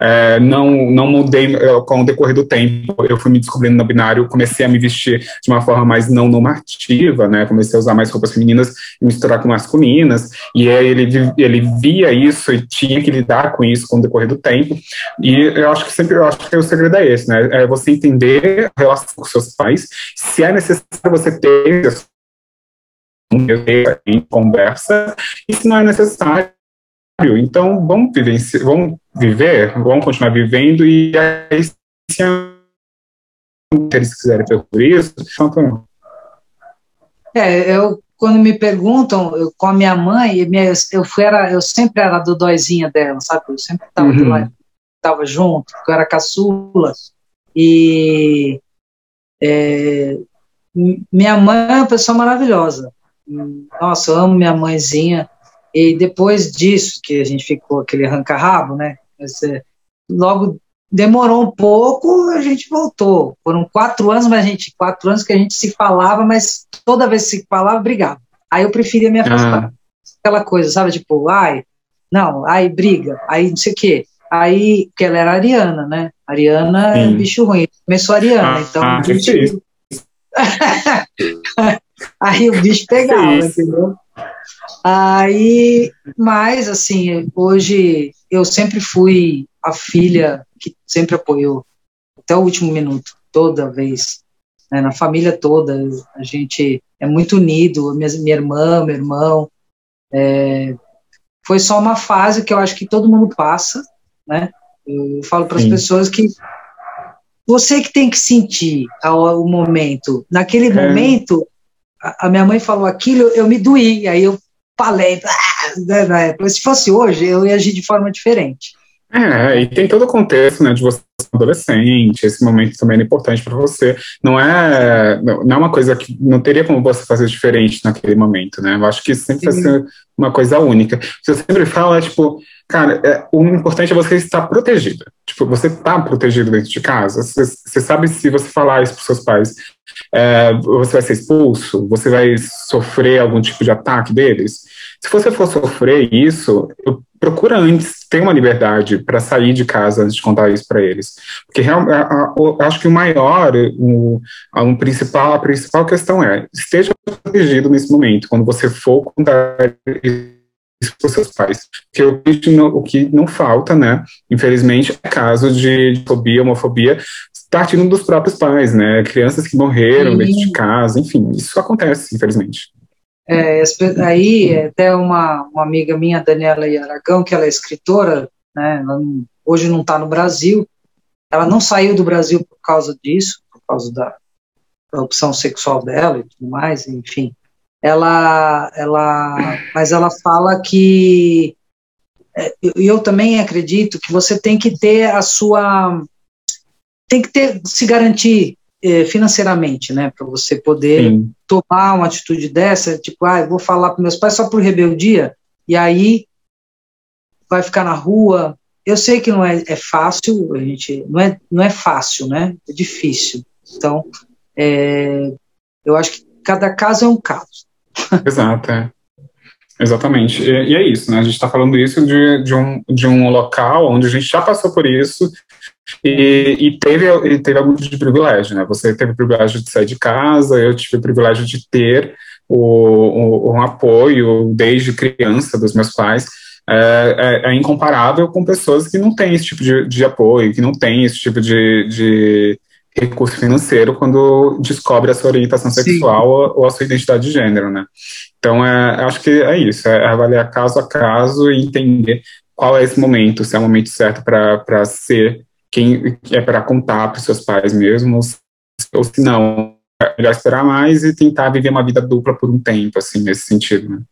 É, não, não mudei com o decorrer do tempo. Eu fui me descobrindo no binário, comecei a me vestir de uma forma mais não normativa, né? Comecei a usar mais roupas femininas e misturar com masculinas. E aí ele, ele via isso e tinha que lidar com isso com o decorrer do tempo. E eu acho que sempre, eu acho que o segredo é esse, né? É você entender a relação com seus pais. Se é necessário você ter conversa, e se não é necessário, então, vamos, viver, vamos viver, vamos continuar vivendo e aí, se eles quiserem por isso, então, É, eu, quando me perguntam, eu, com a minha mãe, minha, eu, fui, era, eu sempre era do dóizinha dela, sabe? Eu sempre estava uhum. tava junto, eu era caçula. E é, minha mãe é uma pessoa maravilhosa. Nossa, eu amo minha mãezinha. E depois disso, que a gente ficou aquele arranca-rabo, né? É, logo demorou um pouco, a gente voltou. Foram quatro anos, mas a gente, quatro anos que a gente se falava, mas toda vez que se falava, brigava. Aí eu preferia me afastar. Ah. Aquela coisa, sabe? Tipo, ai, não, aí briga, aí não sei o quê. Aí, porque ela era ariana, né? Ariana Sim. é bicho ruim. Começou ariana, ah, então. Ah, a gente... aí o bicho pegava, entendeu? Aí, mas assim, hoje eu sempre fui a filha que sempre apoiou até o último minuto, toda vez, né, na família toda, a gente é muito unido, minha, minha irmã, meu irmão, é, foi só uma fase que eu acho que todo mundo passa, né? Eu falo para as pessoas que você que tem que sentir o momento. Naquele é. momento, a, a minha mãe falou aquilo, eu me doí, aí eu falei, né, né, se fosse hoje, eu ia agir de forma diferente. É, e tem todo o contexto, né, de você ser adolescente, esse momento também é importante para você. Não é, não é uma coisa que não teria como você fazer diferente naquele momento, né? Eu acho que sempre vai ser uma coisa única. Você sempre fala, tipo, cara, é, o importante é você estar protegida. Tipo, você está protegido dentro de casa. Você, você, sabe se você falar isso para seus pais, é, você vai ser expulso, você vai sofrer algum tipo de ataque deles. Se você for sofrer isso, procura antes ter uma liberdade para sair de casa antes de contar isso para eles. Porque eu acho que o maior, o, um principal, a principal questão é, esteja protegido nesse momento, quando você for contar isso para seus pais. Porque o que, não, o que não falta, né, infelizmente, é caso de fobia, homofobia, partindo dos próprios pais, né, crianças que morreram Sim. dentro de casa, enfim, isso acontece, infelizmente. É, aí, até uma, uma amiga minha, Daniela Aragão, que ela é escritora, né, não, hoje não está no Brasil, ela não saiu do Brasil por causa disso, por causa da, da opção sexual dela e tudo mais, enfim. Ela, ela, mas ela fala que é, eu também acredito que você tem que ter a sua tem que ter se garantir financeiramente, né, para você poder Sim. tomar uma atitude dessa, tipo, ah, eu vou falar para meus pais só por rebeldia, e aí vai ficar na rua. Eu sei que não é, é fácil, a gente não é, não é fácil, né? É difícil. Então, é, eu acho que cada caso é um caso. Exato, é. Exatamente. E, e, é isso, né? A gente está falando isso de, de, um, de um local onde a gente já passou por isso e, e, teve, e teve algum tipo de privilégio, né? Você teve o privilégio de sair de casa, eu tive o privilégio de ter o, o, um apoio desde criança dos meus pais. É, é, é, incomparável com pessoas que não têm esse tipo de, de apoio, que não têm esse tipo de, de recurso financeiro quando descobre a sua orientação sexual ou, ou, a sua identidade de gênero, né? Então, é, acho que é isso, é avaliar caso a caso e entender qual é esse momento, se é o momento certo para ser quem é para contar para os seus pais mesmo, ou se não, é melhor esperar mais e tentar viver uma vida dupla por um tempo, assim, nesse sentido, né?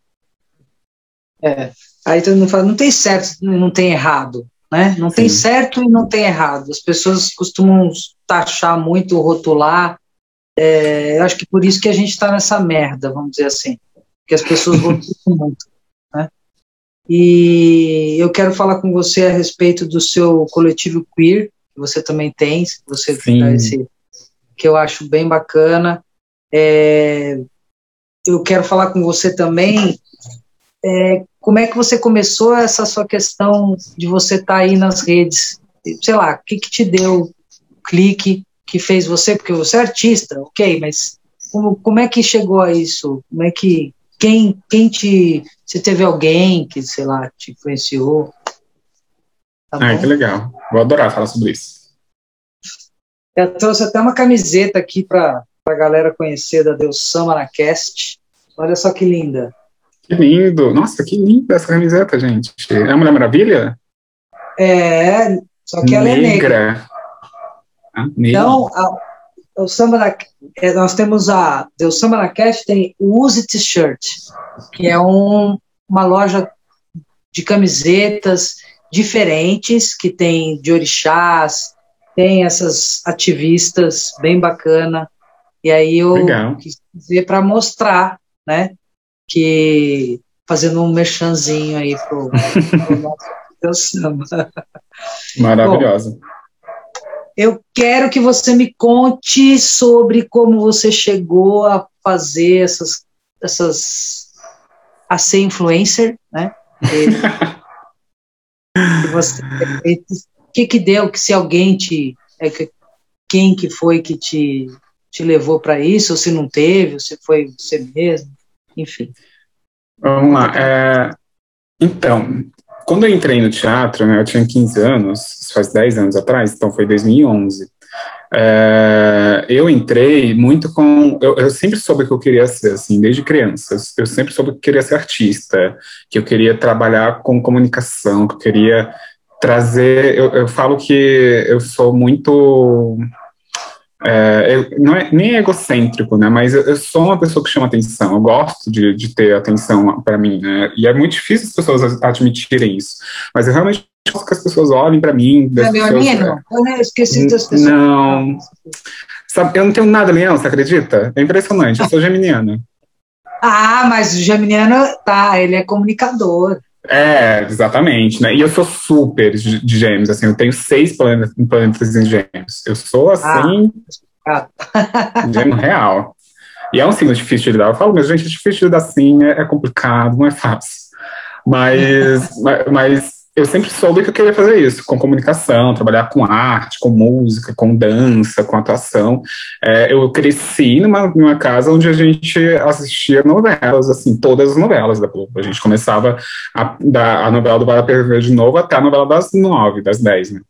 É, aí todo mundo fala, não tem certo, não tem errado, né? Não Sim. tem certo e não tem errado. As pessoas costumam taxar muito, rotular, é, eu acho que por isso que a gente está nessa merda, vamos dizer assim, que as pessoas rotulam muito. E eu quero falar com você a respeito do seu coletivo queer, que você também tem, você esse, que eu acho bem bacana. É, eu quero falar com você também é, como é que você começou essa sua questão de você estar tá aí nas redes? Sei lá, o que, que te deu clique que fez você? Porque você é artista, ok, mas como, como é que chegou a isso? Como é que quem, quem te. Se teve alguém que, sei lá, te influenciou. Tá ah, que legal. Vou adorar falar sobre isso. Eu trouxe até uma camiseta aqui para a galera conhecer da Deus Sama na Cast. Olha só que linda. Que lindo! Nossa, que linda essa camiseta, gente. É a Mulher Maravilha? É, só que ela negra. é negra. Ah, negra. Então, a, o samba da, é, nós temos a o samba na cash tem o Use T-shirt, que é um, uma loja de camisetas diferentes que tem de orixás, tem essas ativistas bem bacana. E aí eu Legal. quis dizer para mostrar, né, que fazendo um merchanzinho aí pro, pro nosso samba. Maravilhosa. Bom, eu quero que você me conte sobre como você chegou a fazer essas, essas a ser influencer, né? O que que deu? Que se alguém te, é, quem que foi que te te levou para isso? Ou se não teve? Ou se foi você mesmo? Enfim. Vamos lá. É, então, quando eu entrei no teatro, né, eu tinha 15 anos, faz 10 anos atrás, então foi 2011. É, eu entrei muito com. Eu, eu, sempre soube que eu queria ser, assim, desde criança. Eu sempre soube que eu queria ser artista, que eu queria trabalhar com comunicação, que eu queria trazer. Eu, eu falo que eu sou muito é, não é nem egocêntrico, né? Mas eu, eu, sou uma pessoa que chama atenção. Eu gosto de, de ter atenção para mim, né? E é muito difícil as pessoas admitirem isso. Mas eu realmente gosto que as pessoas olhem para mim. É meu leonino? Eu esqueci das pessoas. Não. Sabe, eu não tenho nada leão, você acredita? É impressionante. Eu sou geminiana. ah, mas o geminiano, tá, ele é comunicador. É, exatamente, né? E eu sou super de, gêmeos, assim, eu tenho seis planetas, planetas em gêmeos. Eu sou assim, ah. gêmeo real. E é um signo difícil de lidar. Eu falo, mas gente, é difícil de lidar assim, é, é complicado, não é fácil. Mas, mas, mas eu sempre soube que eu queria fazer isso, com comunicação, trabalhar com arte, com música, com dança, com atuação. É, eu cresci numa, numa casa onde a gente assistia novelas, assim, todas as novelas da Globo. A gente começava a, da, a novela do Bala Perver de novo até a novela das nove, das dez, né?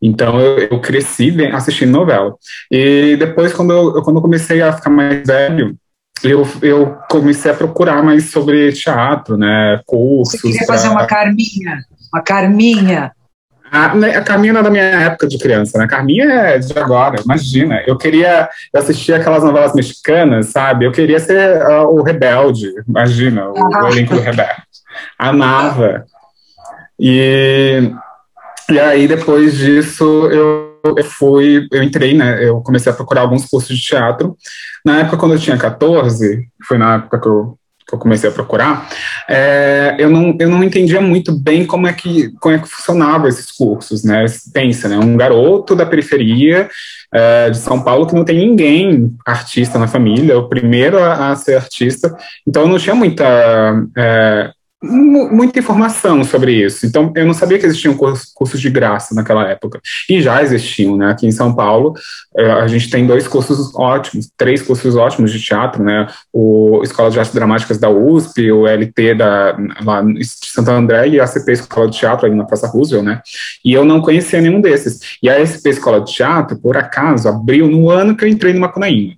Então eu, eu cresci assistindo novela. E depois, quando eu, quando eu comecei a ficar mais velho, eu, eu comecei a procurar mais sobre teatro, né, cursos. Você queria fazer uma Carminha? Uma Carminha. A, a Carminha não é da minha época de criança, né? A Carminha é de agora, imagina. Eu queria assistir aquelas novelas mexicanas, sabe? Eu queria ser uh, o rebelde, imagina, o, ah. o elenco do rebelde. Amava. E, e aí, depois disso, eu, eu fui, eu entrei, né? Eu comecei a procurar alguns cursos de teatro. Na época, quando eu tinha 14, foi na época que eu que eu comecei a procurar, é, eu, não, eu não entendia muito bem como é que, como é que funcionava esses cursos, né? Pensa, né? Um garoto da periferia é, de São Paulo que não tem ninguém artista na família, o primeiro a, a ser artista, então eu não tinha muita é, muita informação sobre isso. Então, eu não sabia que existiam cursos de graça naquela época. E já existiam, né? Aqui em São Paulo, é, a gente tem dois cursos ótimos, três cursos ótimos de teatro, né? O Escola de Artes Dramáticas da USP, o LT da, lá de Santo André e a ACP Escola de Teatro ali na Praça Roosevelt, né? E eu não conhecia nenhum desses. E a SP Escola de Teatro, por acaso, abriu no ano que eu entrei no Macunaíma.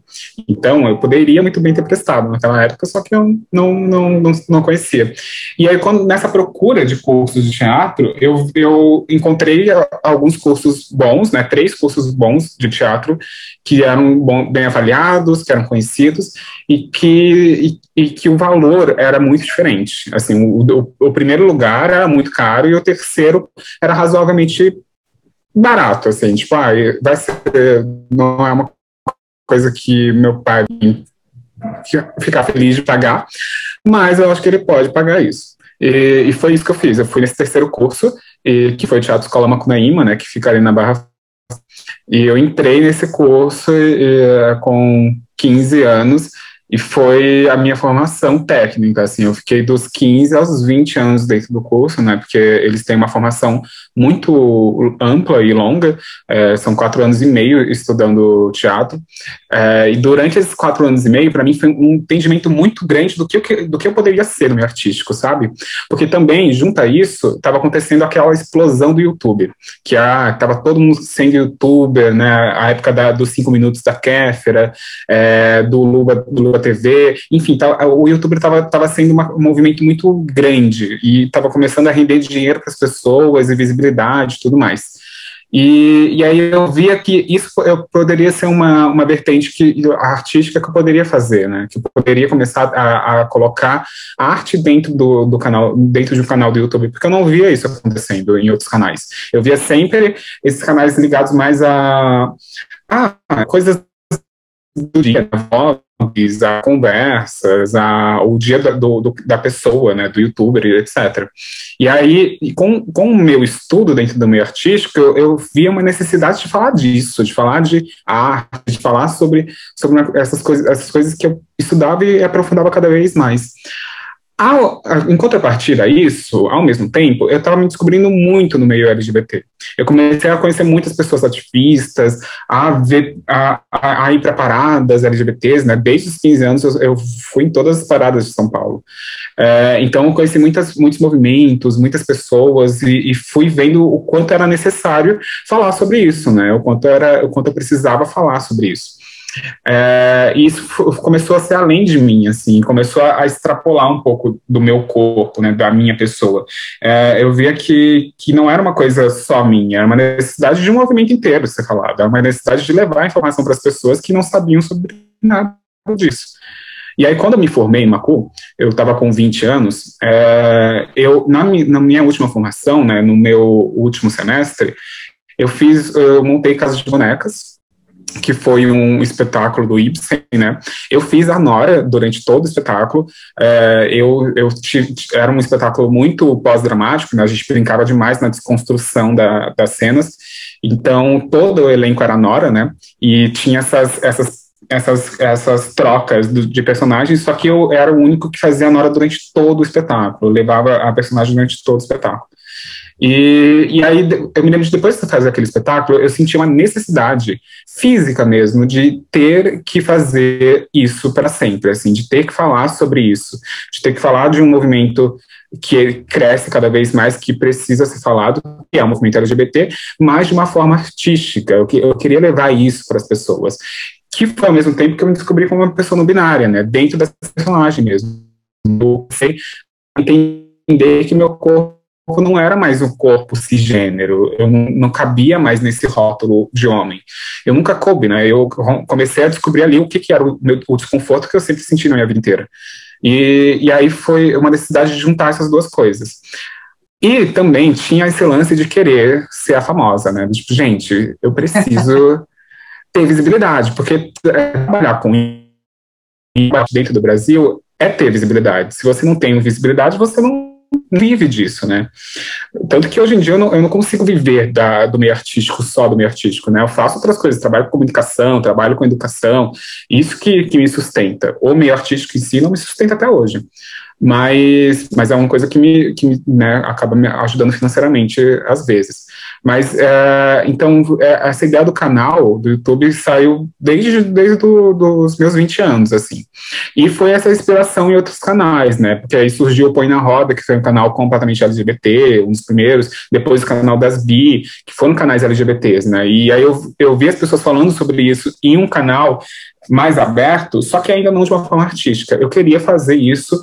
Então, eu poderia muito bem ter prestado naquela época, só que eu não, não, não, não conhecia. E aí, quando nessa procura de cursos de teatro, eu, eu encontrei alguns cursos bons, né, três cursos bons de teatro, que eram bom, bem avaliados, que eram conhecidos, e que, e, e, que o valor era muito diferente. Assim, o, o, o primeiro lugar era muito caro, e o terceiro era razoavelmente barato, assim, tipo, ah, vai ser, não é uma coisa que meu pai ficar feliz de pagar, mas eu acho que ele pode pagar isso. E, e foi isso que eu fiz. Eu fui nesse terceiro curso, e, que foi Teatro Escola Macunaíma, né, que fica ali na Barra. E eu entrei nesse curso e, com 15 anos e foi a minha formação técnica, assim, eu fiquei dos 15 aos 20 anos dentro do curso, né, porque eles têm uma formação muito ampla e longa, é, são quatro anos e meio estudando teatro, é, e durante esses quatro anos e meio, para mim, foi um entendimento muito grande do que, eu, do que eu poderia ser no meio artístico, sabe? Porque também, junto a isso, estava acontecendo aquela explosão do YouTube, que estava ah, todo mundo sendo youtuber, né, a época da, dos cinco minutos da Kéfera, é, do Luba, do Luba TV, enfim, o YouTube estava tava sendo uma, um movimento muito grande e estava começando a render dinheiro para as pessoas e visibilidade e tudo mais. E, e aí eu via que isso eu poderia ser uma, uma vertente que, artística que eu poderia fazer, né? Que eu poderia começar a, a colocar arte dentro do, do canal, dentro de um canal do YouTube, porque eu não via isso acontecendo em outros canais. Eu via sempre esses canais ligados mais a coisas do dia, vlogs, a conversas, a, o dia da, do, do, da pessoa, né, do youtuber, etc. E aí, com, com o meu estudo dentro do meio artístico, eu, eu via uma necessidade de falar disso, de falar de arte, de falar sobre, sobre essas, coisas, essas coisas que eu estudava e aprofundava cada vez mais. Ao, em contrapartida a isso, ao mesmo tempo, eu estava me descobrindo muito no meio LGBT. Eu comecei a conhecer muitas pessoas ativistas, a, ver, a, a, a ir para paradas LGBTs, né? Desde os 15 anos eu, eu, fui em todas as paradas de São Paulo. É, então eu conheci muitas, muitos movimentos, muitas pessoas e, e, fui vendo o quanto era necessário falar sobre isso, né? O quanto era, o quanto eu precisava falar sobre isso. É, e isso começou a ser além de mim, assim, começou a, a extrapolar um pouco do meu corpo, né, da minha pessoa. É, eu via que, que não era uma coisa só minha, era uma necessidade de um movimento inteiro ser falado, era uma necessidade de levar informação para as pessoas que não sabiam sobre nada disso. E aí, quando eu me formei em Macu, eu estava com 20 anos, é, eu, na, na minha última formação, né, no meu último semestre, eu fiz, eu montei casas de bonecas, que foi um espetáculo do Ibsen, né? Eu fiz a Nora durante todo o espetáculo. É, eu, eu tive, era um espetáculo muito pós-dramático, né? A gente brincava demais na desconstrução da, das cenas. Então, todo o elenco era Nora, né? E tinha essas, essas essas, essas trocas de personagens, só que eu era o único que fazia a Nora durante todo o espetáculo, levava a personagem durante todo o espetáculo. E, e aí, eu me lembro de depois de fazer aquele espetáculo, eu senti uma necessidade física mesmo de ter que fazer isso para sempre, assim, de ter que falar sobre isso, de ter que falar de um movimento que cresce cada vez mais, que precisa ser falado, que é o movimento LGBT, mas de uma forma artística. Eu, eu queria levar isso para as pessoas. Que foi ao mesmo tempo que eu me descobri como uma pessoa não binária, né? Dentro dessa personagem mesmo. Eu entender que meu corpo não era mais um corpo cisgênero, eu não, não, cabia mais nesse rótulo de homem. Eu nunca coube, né? Eu comecei a descobrir ali o que, que era o, meu, o desconforto que eu sempre senti na minha vida inteira. E, e aí foi uma necessidade de juntar essas duas coisas. E também tinha esse lance de querer ser a famosa, né? Tipo, gente, eu preciso ter visibilidade, porque trabalhar com dentro do Brasil é ter visibilidade. Se você não tem visibilidade, você não vive disso, né? Tanto que hoje em dia eu não, eu não consigo viver da, do meio artístico, só do meio artístico, né? Eu faço outras coisas, trabalho com comunicação, trabalho com educação, isso que, que me sustenta. O meio artístico em si não me sustenta até hoje mas, mas é uma coisa que me, que, né, acaba me ajudando financeiramente às vezes. Mas, é, então, é, essa ideia do canal do YouTube saiu desde, desde do, dos meus 20 anos, assim. E foi essa inspiração em outros canais, né, porque aí surgiu o Põe na Roda, que foi um canal completamente LGBT, um dos primeiros, depois o canal das Bi, que foram canais LGBTs, né, e aí eu, eu vi as pessoas falando sobre isso em um canal mais aberto, só que ainda não de uma forma artística. Eu queria fazer isso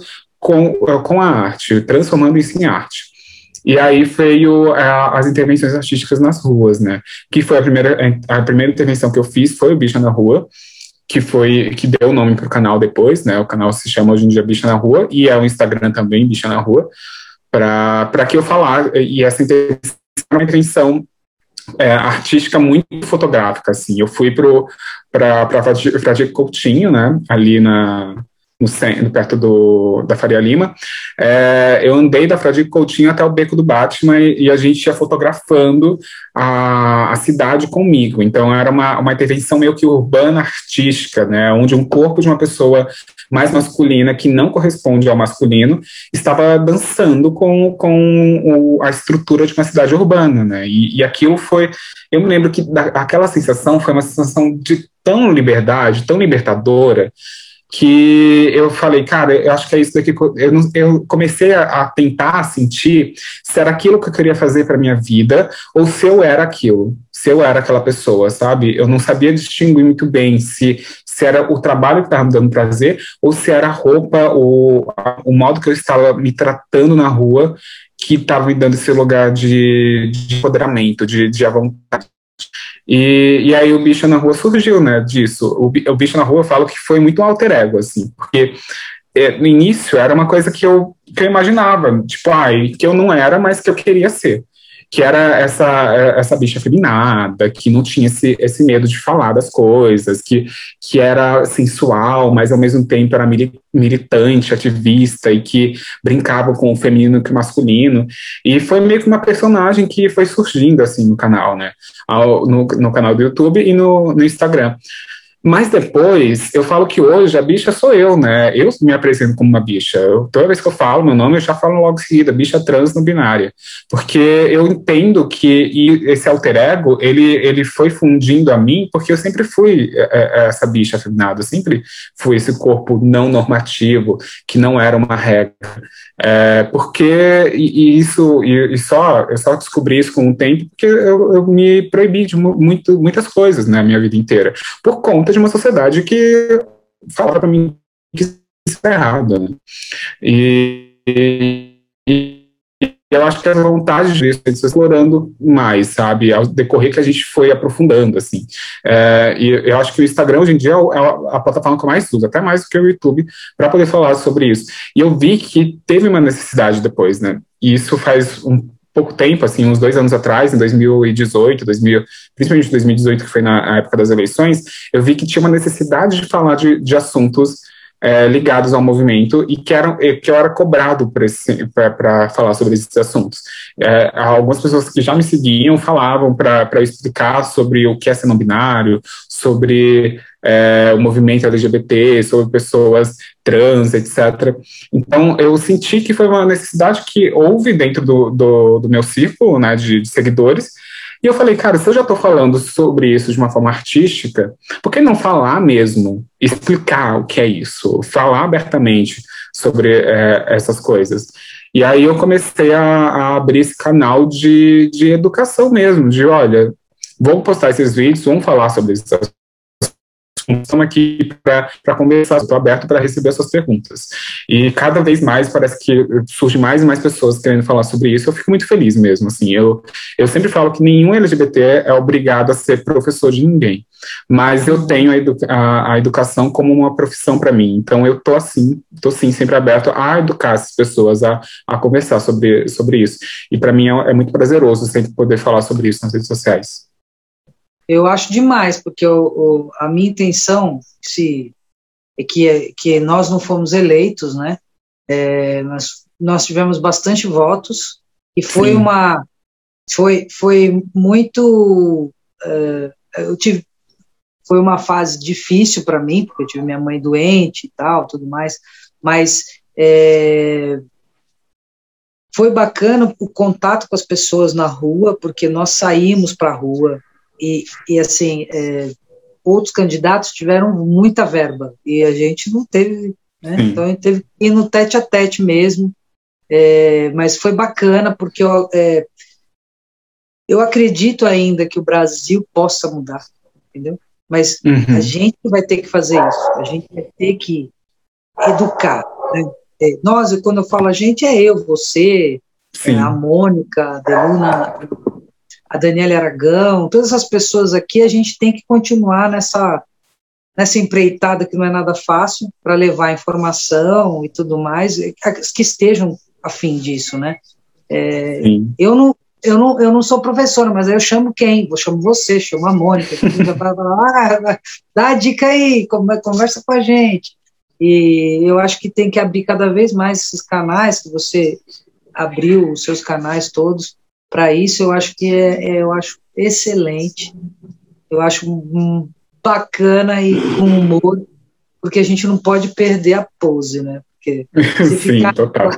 com, com a arte, transformando isso em arte. E aí veio é, as intervenções artísticas nas ruas, né? Que foi a primeira, a primeira intervenção que eu fiz foi o Bicha na Rua, que foi que deu o nome para o canal depois, né? O canal se chama hoje em dia Bicha na Rua e é o Instagram também Bicha na Rua, para que eu falar e essa intervenção é uma intervenção é, artística muito fotográfica, assim. Eu fui para para Fradique Coutinho, né? Ali na no centro, perto do, da Faria Lima, é, eu andei da Fradique Coutinho até o Beco do Batman e, e, a gente ia fotografando a, a cidade comigo. Então era uma, uma intervenção meio que urbana artística, né, onde um corpo de uma pessoa mais masculina, que não corresponde ao masculino, estava dançando com, com o, a estrutura de uma cidade urbana, né, e, e aquilo foi, eu me lembro que da, aquela sensação foi uma sensação de tão liberdade, tão libertadora, que eu falei, cara, eu acho que é isso daqui. Eu, eu comecei a, a, tentar sentir se era aquilo que eu queria fazer para minha vida ou se eu era aquilo, se eu era aquela pessoa, sabe? Eu não sabia distinguir muito bem se, se era o trabalho que estava me dando prazer ou se era a roupa, ou o modo que eu estava me tratando na rua que estava me dando esse lugar de, de empoderamento, de, de vontade. E, e aí o bicho na rua surgiu, né, disso. O, o bicho na rua eu falo que foi muito um alter ego, assim, porque é, no início era uma coisa que eu, que eu imaginava, tipo, ai, que eu não era, mas que eu queria ser que era essa, essa bicha feminada, que não tinha esse, esse medo de falar das coisas, que, que era sensual, mas ao mesmo tempo era militante, ativista, e que brincava com o feminino e o masculino. E foi meio que uma personagem que foi surgindo assim no canal, né? no, no canal do YouTube e no, no Instagram. Mas depois, eu falo que hoje a bicha sou eu, né? Eu me apresento como uma bicha. Eu, toda vez que eu falo meu nome, eu já falo logo em seguida, bicha trans no binária. Porque eu entendo que esse alter ego, ele, ele foi fundindo a mim, porque eu sempre fui é, é, é, essa bicha afeminada, eu sempre fui esse corpo não normativo, que não era uma regra. É, porque, e, isso, e, e, só, eu só descobri isso com o tempo, porque eu, eu me proibi de muito, muitas coisas na né, minha vida inteira, por conta de uma sociedade que falava para mim que isso é errado. Né? E, e, eu acho que a vontade disso é explorando mais, sabe, ao decorrer que a gente foi aprofundando, assim. É, e eu acho que o Instagram hoje em dia é, é a, a plataforma que eu mais uso, até mais do que o YouTube, para poder falar sobre isso. E eu vi que teve uma necessidade depois, né? E isso faz um pouco tempo, assim, uns dois anos atrás, em 2018, 2000, principalmente 2018, que foi na época das eleições, eu vi que tinha uma necessidade de falar de, de assuntos é, ligados ao movimento e que, eram, que eu era cobrado para falar sobre esses assuntos. É, algumas pessoas que já me seguiam falavam para explicar sobre o que é ser não binário, sobre é, o movimento LGBT, sobre pessoas trans, etc. Então, eu senti que foi uma necessidade que houve dentro do, do, do meu círculo né, de, de seguidores, e eu falei, cara, se eu já estou falando sobre isso de uma forma artística, por que não falar mesmo, explicar o que é isso, falar abertamente sobre é, essas coisas? E aí eu comecei a, a, abrir esse canal de, de educação mesmo, de olha, vou postar esses vídeos, vamos falar sobre esses estamos aqui para conversar, estou aberto para receber suas perguntas. E cada vez mais parece que surge mais e mais pessoas querendo falar sobre isso, eu fico muito feliz mesmo, assim, eu, eu sempre falo que nenhum LGBT é obrigado a ser professor de ninguém, mas eu tenho a, edu a, a educação como uma profissão para mim, então eu tô assim, tô sim sempre aberto a educar essas pessoas, a, a conversar sobre, sobre isso, e para mim é, é muito prazeroso sempre poder falar sobre isso nas redes sociais. Eu acho demais, porque o, o, a minha intenção, se que, que nós não fomos eleitos, né? É, nós, nós tivemos bastante votos e foi Sim. uma foi foi muito uh, eu tive foi uma fase difícil para mim porque eu tive minha mãe doente e tal tudo mais mas é, foi bacana o contato com as pessoas na rua porque nós saímos para a rua e, e assim é, outros candidatos tiveram muita verba e a gente não teve né? então a gente teve que ir no tete a tete mesmo é, mas foi bacana porque eu, é, eu acredito ainda que o Brasil possa mudar, entendeu? Mas uhum. a gente vai ter que fazer isso, a gente vai ter que educar. Né? É, nós, quando eu falo a gente, é eu, você, a Mônica, a Deluna, a Daniela Aragão, todas essas pessoas aqui, a gente tem que continuar nessa nessa empreitada que não é nada fácil para levar informação e tudo mais, que estejam afim disso, né? É, eu não eu não, eu não sou professora, mas aí eu chamo quem? Vou chamo você, chamo a Mônica, ah, dá a dica aí, conversa com a gente. E eu acho que tem que abrir cada vez mais esses canais, que você abriu os seus canais todos para isso, eu acho que é, é, eu acho excelente, eu acho um, bacana e com humor, porque a gente não pode perder a pose, né? Porque se Sim, ficar total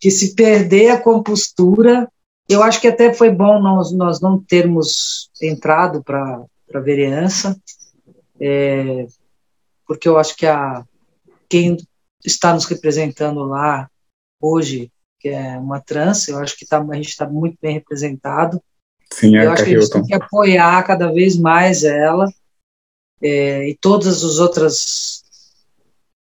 que se perder a compostura, eu acho que até foi bom nós, nós não termos entrado para a vereança, é, porque eu acho que a, quem está nos representando lá hoje, que é uma trans, eu acho que tá, a gente está muito bem representado. Sim, é eu acho que a gente tem que apoiar cada vez mais ela é, e todas as outras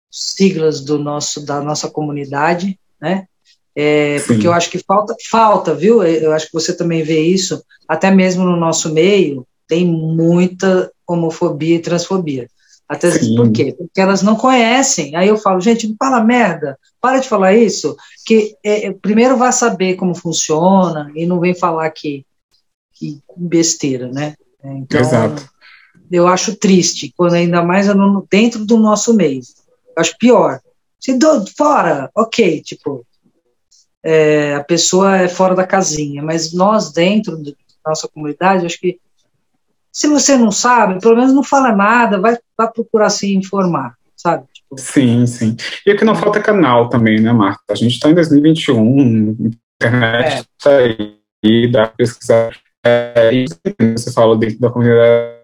siglas do nosso da nossa comunidade, né? É, porque eu acho que falta, falta, viu? Eu acho que você também vê isso, até mesmo no nosso meio, tem muita homofobia e transfobia. Até Sim. por quê? Porque elas não conhecem. Aí eu falo, gente, não fala merda, para de falar isso, que é, é primeiro vá saber como funciona e não vem falar que, que besteira, né? É, então, Exato. eu acho triste, quando ainda mais dentro do nosso meio. Eu acho pior. Se do, fora, ok, tipo, é, a pessoa é fora da casinha, mas nós dentro da nossa comunidade, acho que se você não sabe, pelo menos não fala nada, vai, vai procurar se informar, sabe? Tipo, sim, sim. E o que não falta é canal também, né, Marta? A gente está em 2021, internet é. aí, dá para pesquisar. É, isso você fala dentro da comunidade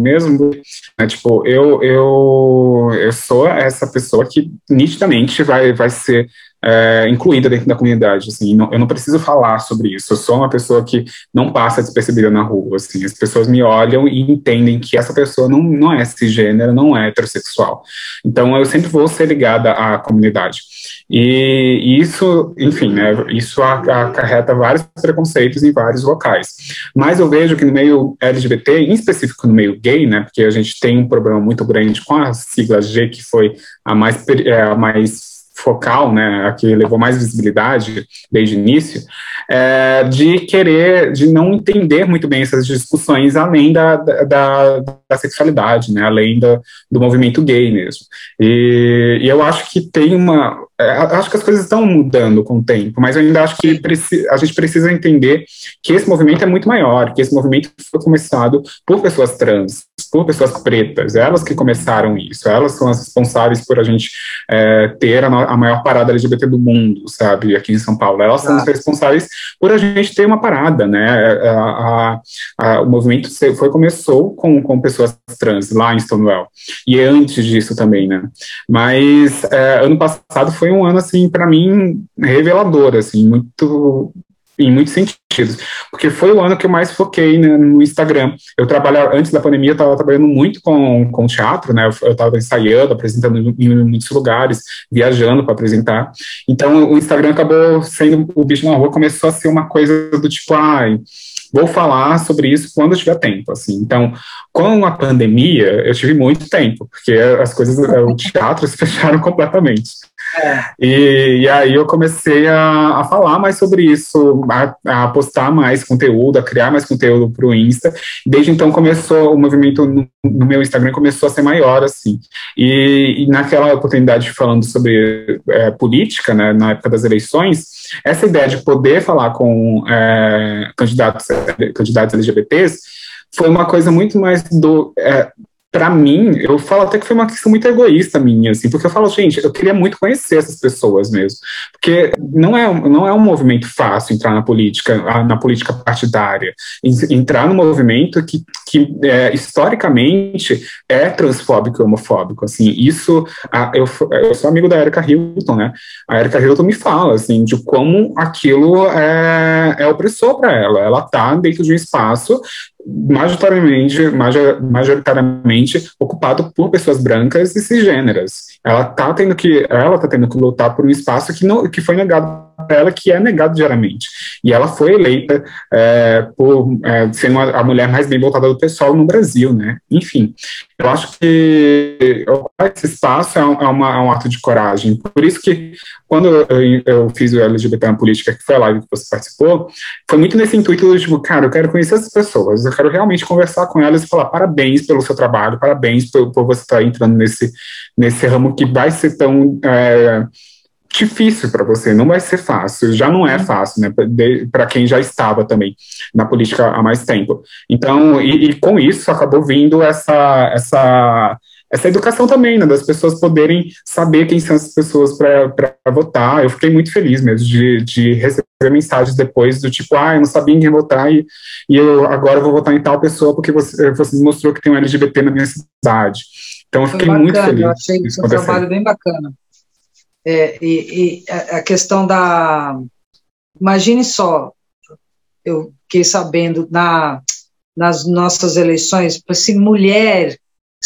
mesmo, né, tipo, eu, eu, eu sou essa pessoa que nitidamente vai, vai ser é, incluída dentro da comunidade, assim, não, eu não preciso falar sobre isso, eu sou uma pessoa que não passa despercebida na rua, assim, as pessoas me olham e entendem que essa pessoa não, não é cisgênero, não é heterossexual, então eu sempre vou ser ligada à comunidade, e, isso, enfim, né, isso acarreta vários preconceitos em vários locais, mas eu vejo que no meio LGBT, em específico no meio gay, né, porque a gente tem um problema muito grande com a sigla G, que foi a mais, é, a mais focal, né, a que levou mais visibilidade desde o início, é, de querer, de não entender muito bem essas discussões além da, da, da sexualidade, né, além da, do movimento gay mesmo. E, e eu acho que tem uma, é, acho que as coisas estão mudando com o tempo, mas eu ainda acho que a gente precisa entender que esse movimento é muito maior, que esse movimento foi começado por pessoas trans, por pessoas pretas, elas que começaram isso, elas são as responsáveis por a gente é, ter a, a, maior parada LGBT do mundo, sabe, aqui em São Paulo, elas são as responsáveis por a gente ter uma parada, né, é, a, a, o movimento foi, começou com, com pessoas trans lá em Stonewall, e antes disso também, né, mas é, ano passado foi foi um ano, assim, para mim, revelador, assim, muito em muitos sentidos, porque foi o ano que eu mais foquei né, no Instagram. Eu trabalhava, antes da pandemia, eu estava trabalhando muito com, com teatro, né, eu estava ensaiando, apresentando em, em, muitos lugares, viajando para apresentar, então o Instagram acabou sendo, o bicho na rua começou a ser uma coisa do tipo, ai, vou falar sobre isso quando eu tiver tempo, assim. Então, com a pandemia, eu tive muito tempo, porque as coisas, o teatro se fecharam completamente. E, e, aí eu comecei a, a falar mais sobre isso, a, a, postar mais conteúdo, a criar mais conteúdo para o Insta. Desde então começou, o movimento no, no, meu Instagram começou a ser maior, assim. E, e naquela oportunidade falando sobre é, política, né, na época das eleições, essa ideia de poder falar com é, candidatos, candidatos LGBTs foi uma coisa muito mais do, é, para mim, eu falo até que foi uma questão muito egoísta minha, assim, porque eu falo, gente, eu queria muito conhecer essas pessoas mesmo, porque não é, não é um movimento fácil entrar na política, na política partidária, entrar no movimento que, que é, historicamente é transfóbico e homofóbico, assim, isso, a, eu, eu sou amigo da Erika Hilton, né, a Erika Hilton me fala, assim, de como aquilo é, é opressor para ela, ela tá dentro de um espaço majoritariamente, majoritariamente ocupado por pessoas brancas e cisgêneras. Ela está tendo que, ela tá tendo que lutar por um espaço que não, que foi negado ela, que é negado diariamente. E ela foi eleita é, por é, ser uma, a mulher mais bem voltada do pessoal no Brasil, né? Enfim, eu acho que esse espaço é um, é, uma, é um ato de coragem. Por isso que quando eu, eu, fiz o LGBT na política, que foi a live que você participou, foi muito nesse intuito de, tipo, cara, eu quero conhecer essas pessoas, eu quero realmente conversar com elas e falar parabéns pelo seu trabalho, parabéns por, por você estar entrando nesse, nesse ramo que vai ser tão é, difícil para você, não vai ser fácil, já não é fácil, né, para quem já estava também na política há mais tempo. Então, e, e com isso acabou vindo essa, essa essa educação também, né, das pessoas poderem saber quem são as pessoas para votar. Eu fiquei muito feliz mesmo de, de receber mensagens depois do tipo, ah, eu não sabia em quem votar e, e eu agora vou votar em tal pessoa porque você, você mostrou que tem um LGBT na minha cidade. Então eu fiquei bacana, muito feliz. Eu achei isso um trabalho bem bacana. É, e, e a questão da. Imagine só, eu fiquei sabendo na, nas nossas eleições, se mulher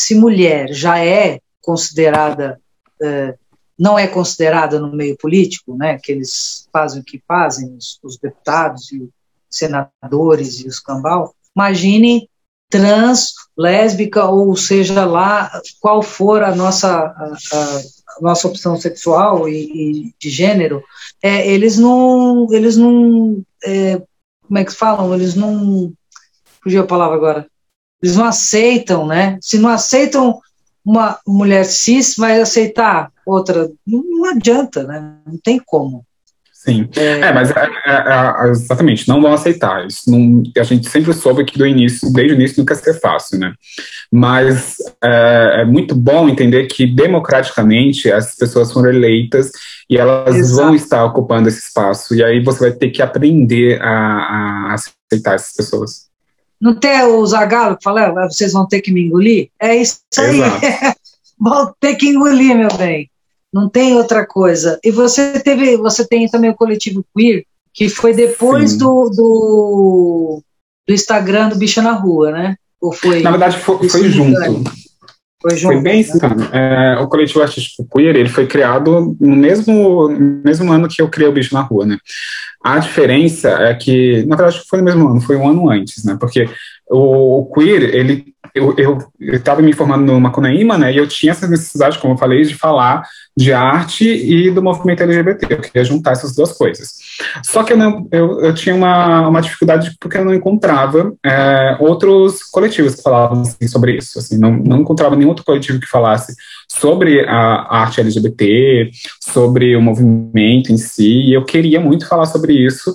se mulher já é considerada, é, não é considerada no meio político, né, que eles fazem o que fazem, os, os deputados e senadores e os cambal, imagine trans, lésbica, ou seja lá qual for a nossa, a, a, nossa opção sexual e, e de gênero, é, eles não, eles não, é, como é que falam, eles não, fugiu a palavra agora, eles não aceitam, né? Se não aceitam uma mulher cis, vai aceitar outra. Não, não adianta, né? Não tem como. Sim, é, é mas é, é, é, exatamente, não vão aceitar. Isso não, a gente sempre soube que do início, desde o início, nunca ser fácil, né? Mas é, é, muito bom entender que democraticamente as pessoas foram eleitas e elas Exato. vão estar ocupando esse espaço. E aí você vai ter que aprender a, a aceitar essas pessoas. Não tem o Zagalo que fala, ah, vocês vão ter que me engolir? É isso aí. vão ter que engolir, meu bem. Não tem outra coisa. E você teve, você tem também o coletivo queer, que foi depois do, do, do, Instagram do Bicho na Rua, né? Ou foi? Na verdade, foi, foi junto. Foi, junto, foi bem né? É, o coletivo artístico queer ele foi criado no mesmo, mesmo ano que eu criei o Bicho na Rua, né? A diferença é que, na verdade, foi no mesmo ano, foi um ano antes, né? Porque o, o queer, ele, eu estava me formando no Macunaíma, né? E eu tinha essa necessidade, como eu falei, de falar de arte e do movimento LGBT. Eu queria juntar essas duas coisas. Só que eu, não, eu, eu tinha uma, uma dificuldade porque eu não encontrava é, outros coletivos que falavam assim, sobre isso. Assim, não, não encontrava nenhum outro coletivo que falasse sobre a, a arte LGBT, sobre o movimento em si. E eu queria muito falar sobre isso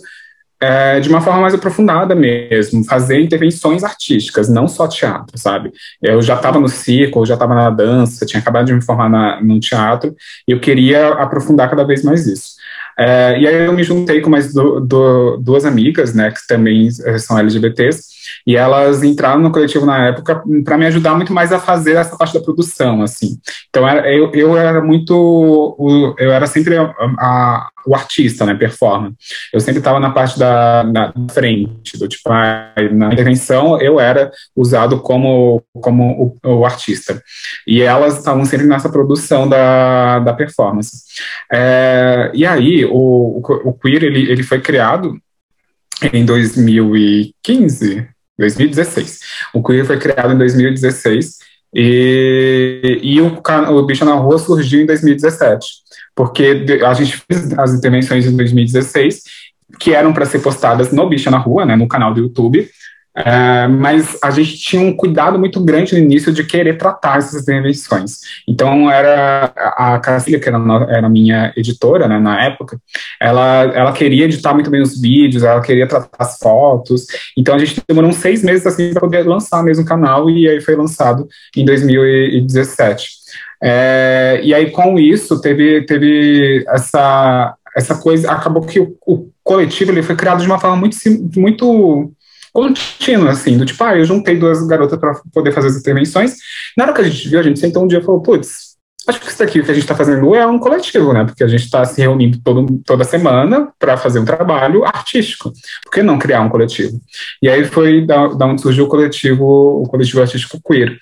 é, de uma forma mais aprofundada mesmo, fazer intervenções artísticas, não só teatro, sabe? Eu já estava no circo, eu já estava na dança, tinha acabado de me formar na, no teatro, e eu queria aprofundar cada vez mais isso. É, e aí eu me juntei com mais do, do, duas amigas, né, que também eh, são LGBTs, e elas entraram no coletivo na época para me ajudar muito mais a fazer essa parte da produção, assim. Então eu, eu era muito, eu era sempre a, a, o artista, né, performer. Eu sempre estava na parte da na frente, do tipo, na intervenção eu era usado como, como o, o artista. E elas estavam sempre nessa produção da, da performance. É, e aí, o, o, o Queer, ele, ele foi criado em 2015, 2016. O Queer foi criado em 2016 E, e o, o na Rua surgiu em 2017, porque a gente fez as intervenções em 2016, que eram para ser postadas no Bicho na Rua, né, no canal do YouTube, é, mas a gente tinha um cuidado muito grande no início de querer tratar essas intervenções. Então, era a Cacília, que era, era minha editora né, na época, ela, ela queria editar muito bem os vídeos, ela queria tratar as fotos. Então, a gente demorou uns seis meses assim para poder lançar mesmo o canal, e aí foi lançado em 2017. É, e aí, com isso, teve, teve essa, essa coisa. Acabou que o, o coletivo ele foi criado de uma forma muito, muito contínua, assim, do tipo, ah, eu juntei duas garotas para poder fazer as intervenções. Na hora que a gente viu, a gente sentou um dia e falou, putz, acho que isso daqui que a gente está fazendo é um coletivo, né? Porque a gente está se reunindo todo, toda semana para fazer um trabalho artístico. Por que não criar um coletivo? E aí foi da, da onde surgiu o coletivo, o coletivo artístico queer.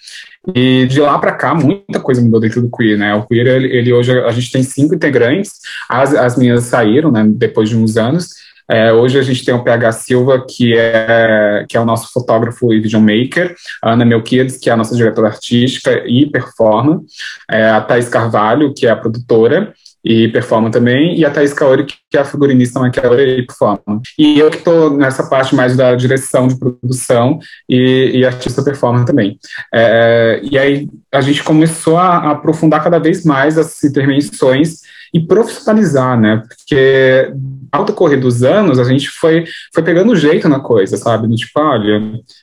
E de lá para cá, muita coisa mudou dentro do Queer, né? O Queer, ele, ele, hoje, a gente tem cinco integrantes, as, as minhas saíram, né, depois de uns anos, é, hoje a gente tem o PH Silva, que é, que é o nosso fotógrafo e videomaker, a Ana Melquiades, que é a nossa diretora artística e performa, é, a Thais Carvalho, que é a produtora, e performa também, e a Thais Kaori, que é a figurinista maquiadora e performa. E eu que estou nessa parte mais da direção de produção e, e artista performa também. É, e aí a gente começou a aprofundar cada vez mais as intervenções e profissionalizar, né? Porque ao decorrer dos anos a gente foi, foi pegando jeito na coisa, sabe? Do tipo, olha,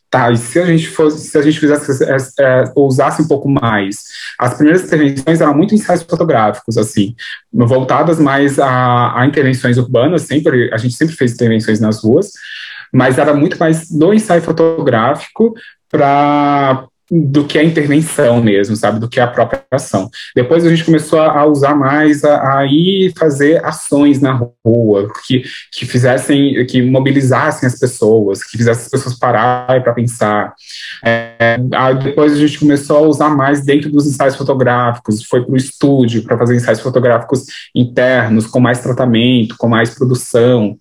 tá, e se a gente fosse, se a gente fizesse, é, é, ousasse um pouco mais? As primeiras intervenções eram muito ensaios fotográficos, assim, voltadas mais a, a intervenções urbanas, sempre, a gente sempre fez intervenções nas ruas, mas era muito mais do ensaio fotográfico para do que a intervenção mesmo, sabe, do que a própria ação. Depois a gente começou a, usar mais, a, a, ir fazer ações na rua, que, que fizessem, que mobilizassem as pessoas, que fizessem as pessoas pararem para pensar. É, depois a gente começou a usar mais dentro dos ensaios fotográficos, foi para o estúdio para fazer ensaios fotográficos internos, com mais tratamento, com mais produção,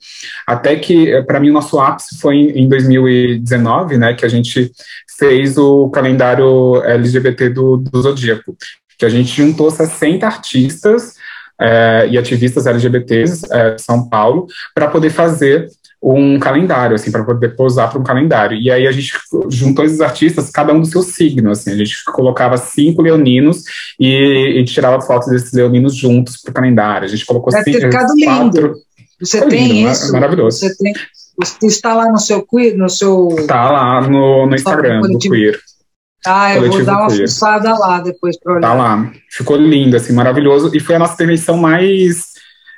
até que, para mim, o nosso ápice foi em, em 2019, né, que a gente fez o calendário LGBT do, do Zodíaco, que a gente juntou 60 artistas é, e ativistas LGBTs é, de São Paulo para poder fazer um calendário, assim, para poder posar para um calendário. E aí a gente juntou esses artistas, cada um do seu signo, assim, a gente colocava cinco leoninos e, e tirava fotos desses leoninos juntos para o calendário. A gente colocou Deve cinco, ter ficado quatro. lindo. Você Foi tem lindo, isso? Maravilhoso. Você tem, está lá no seu queer, no seu. Está lá no, no Instagram do Queer. Ah, eu vou dar uma queer. fuçada lá depois para olhar. Tá lá. Ficou lindo, assim, maravilhoso. E foi a nossa intervenção mais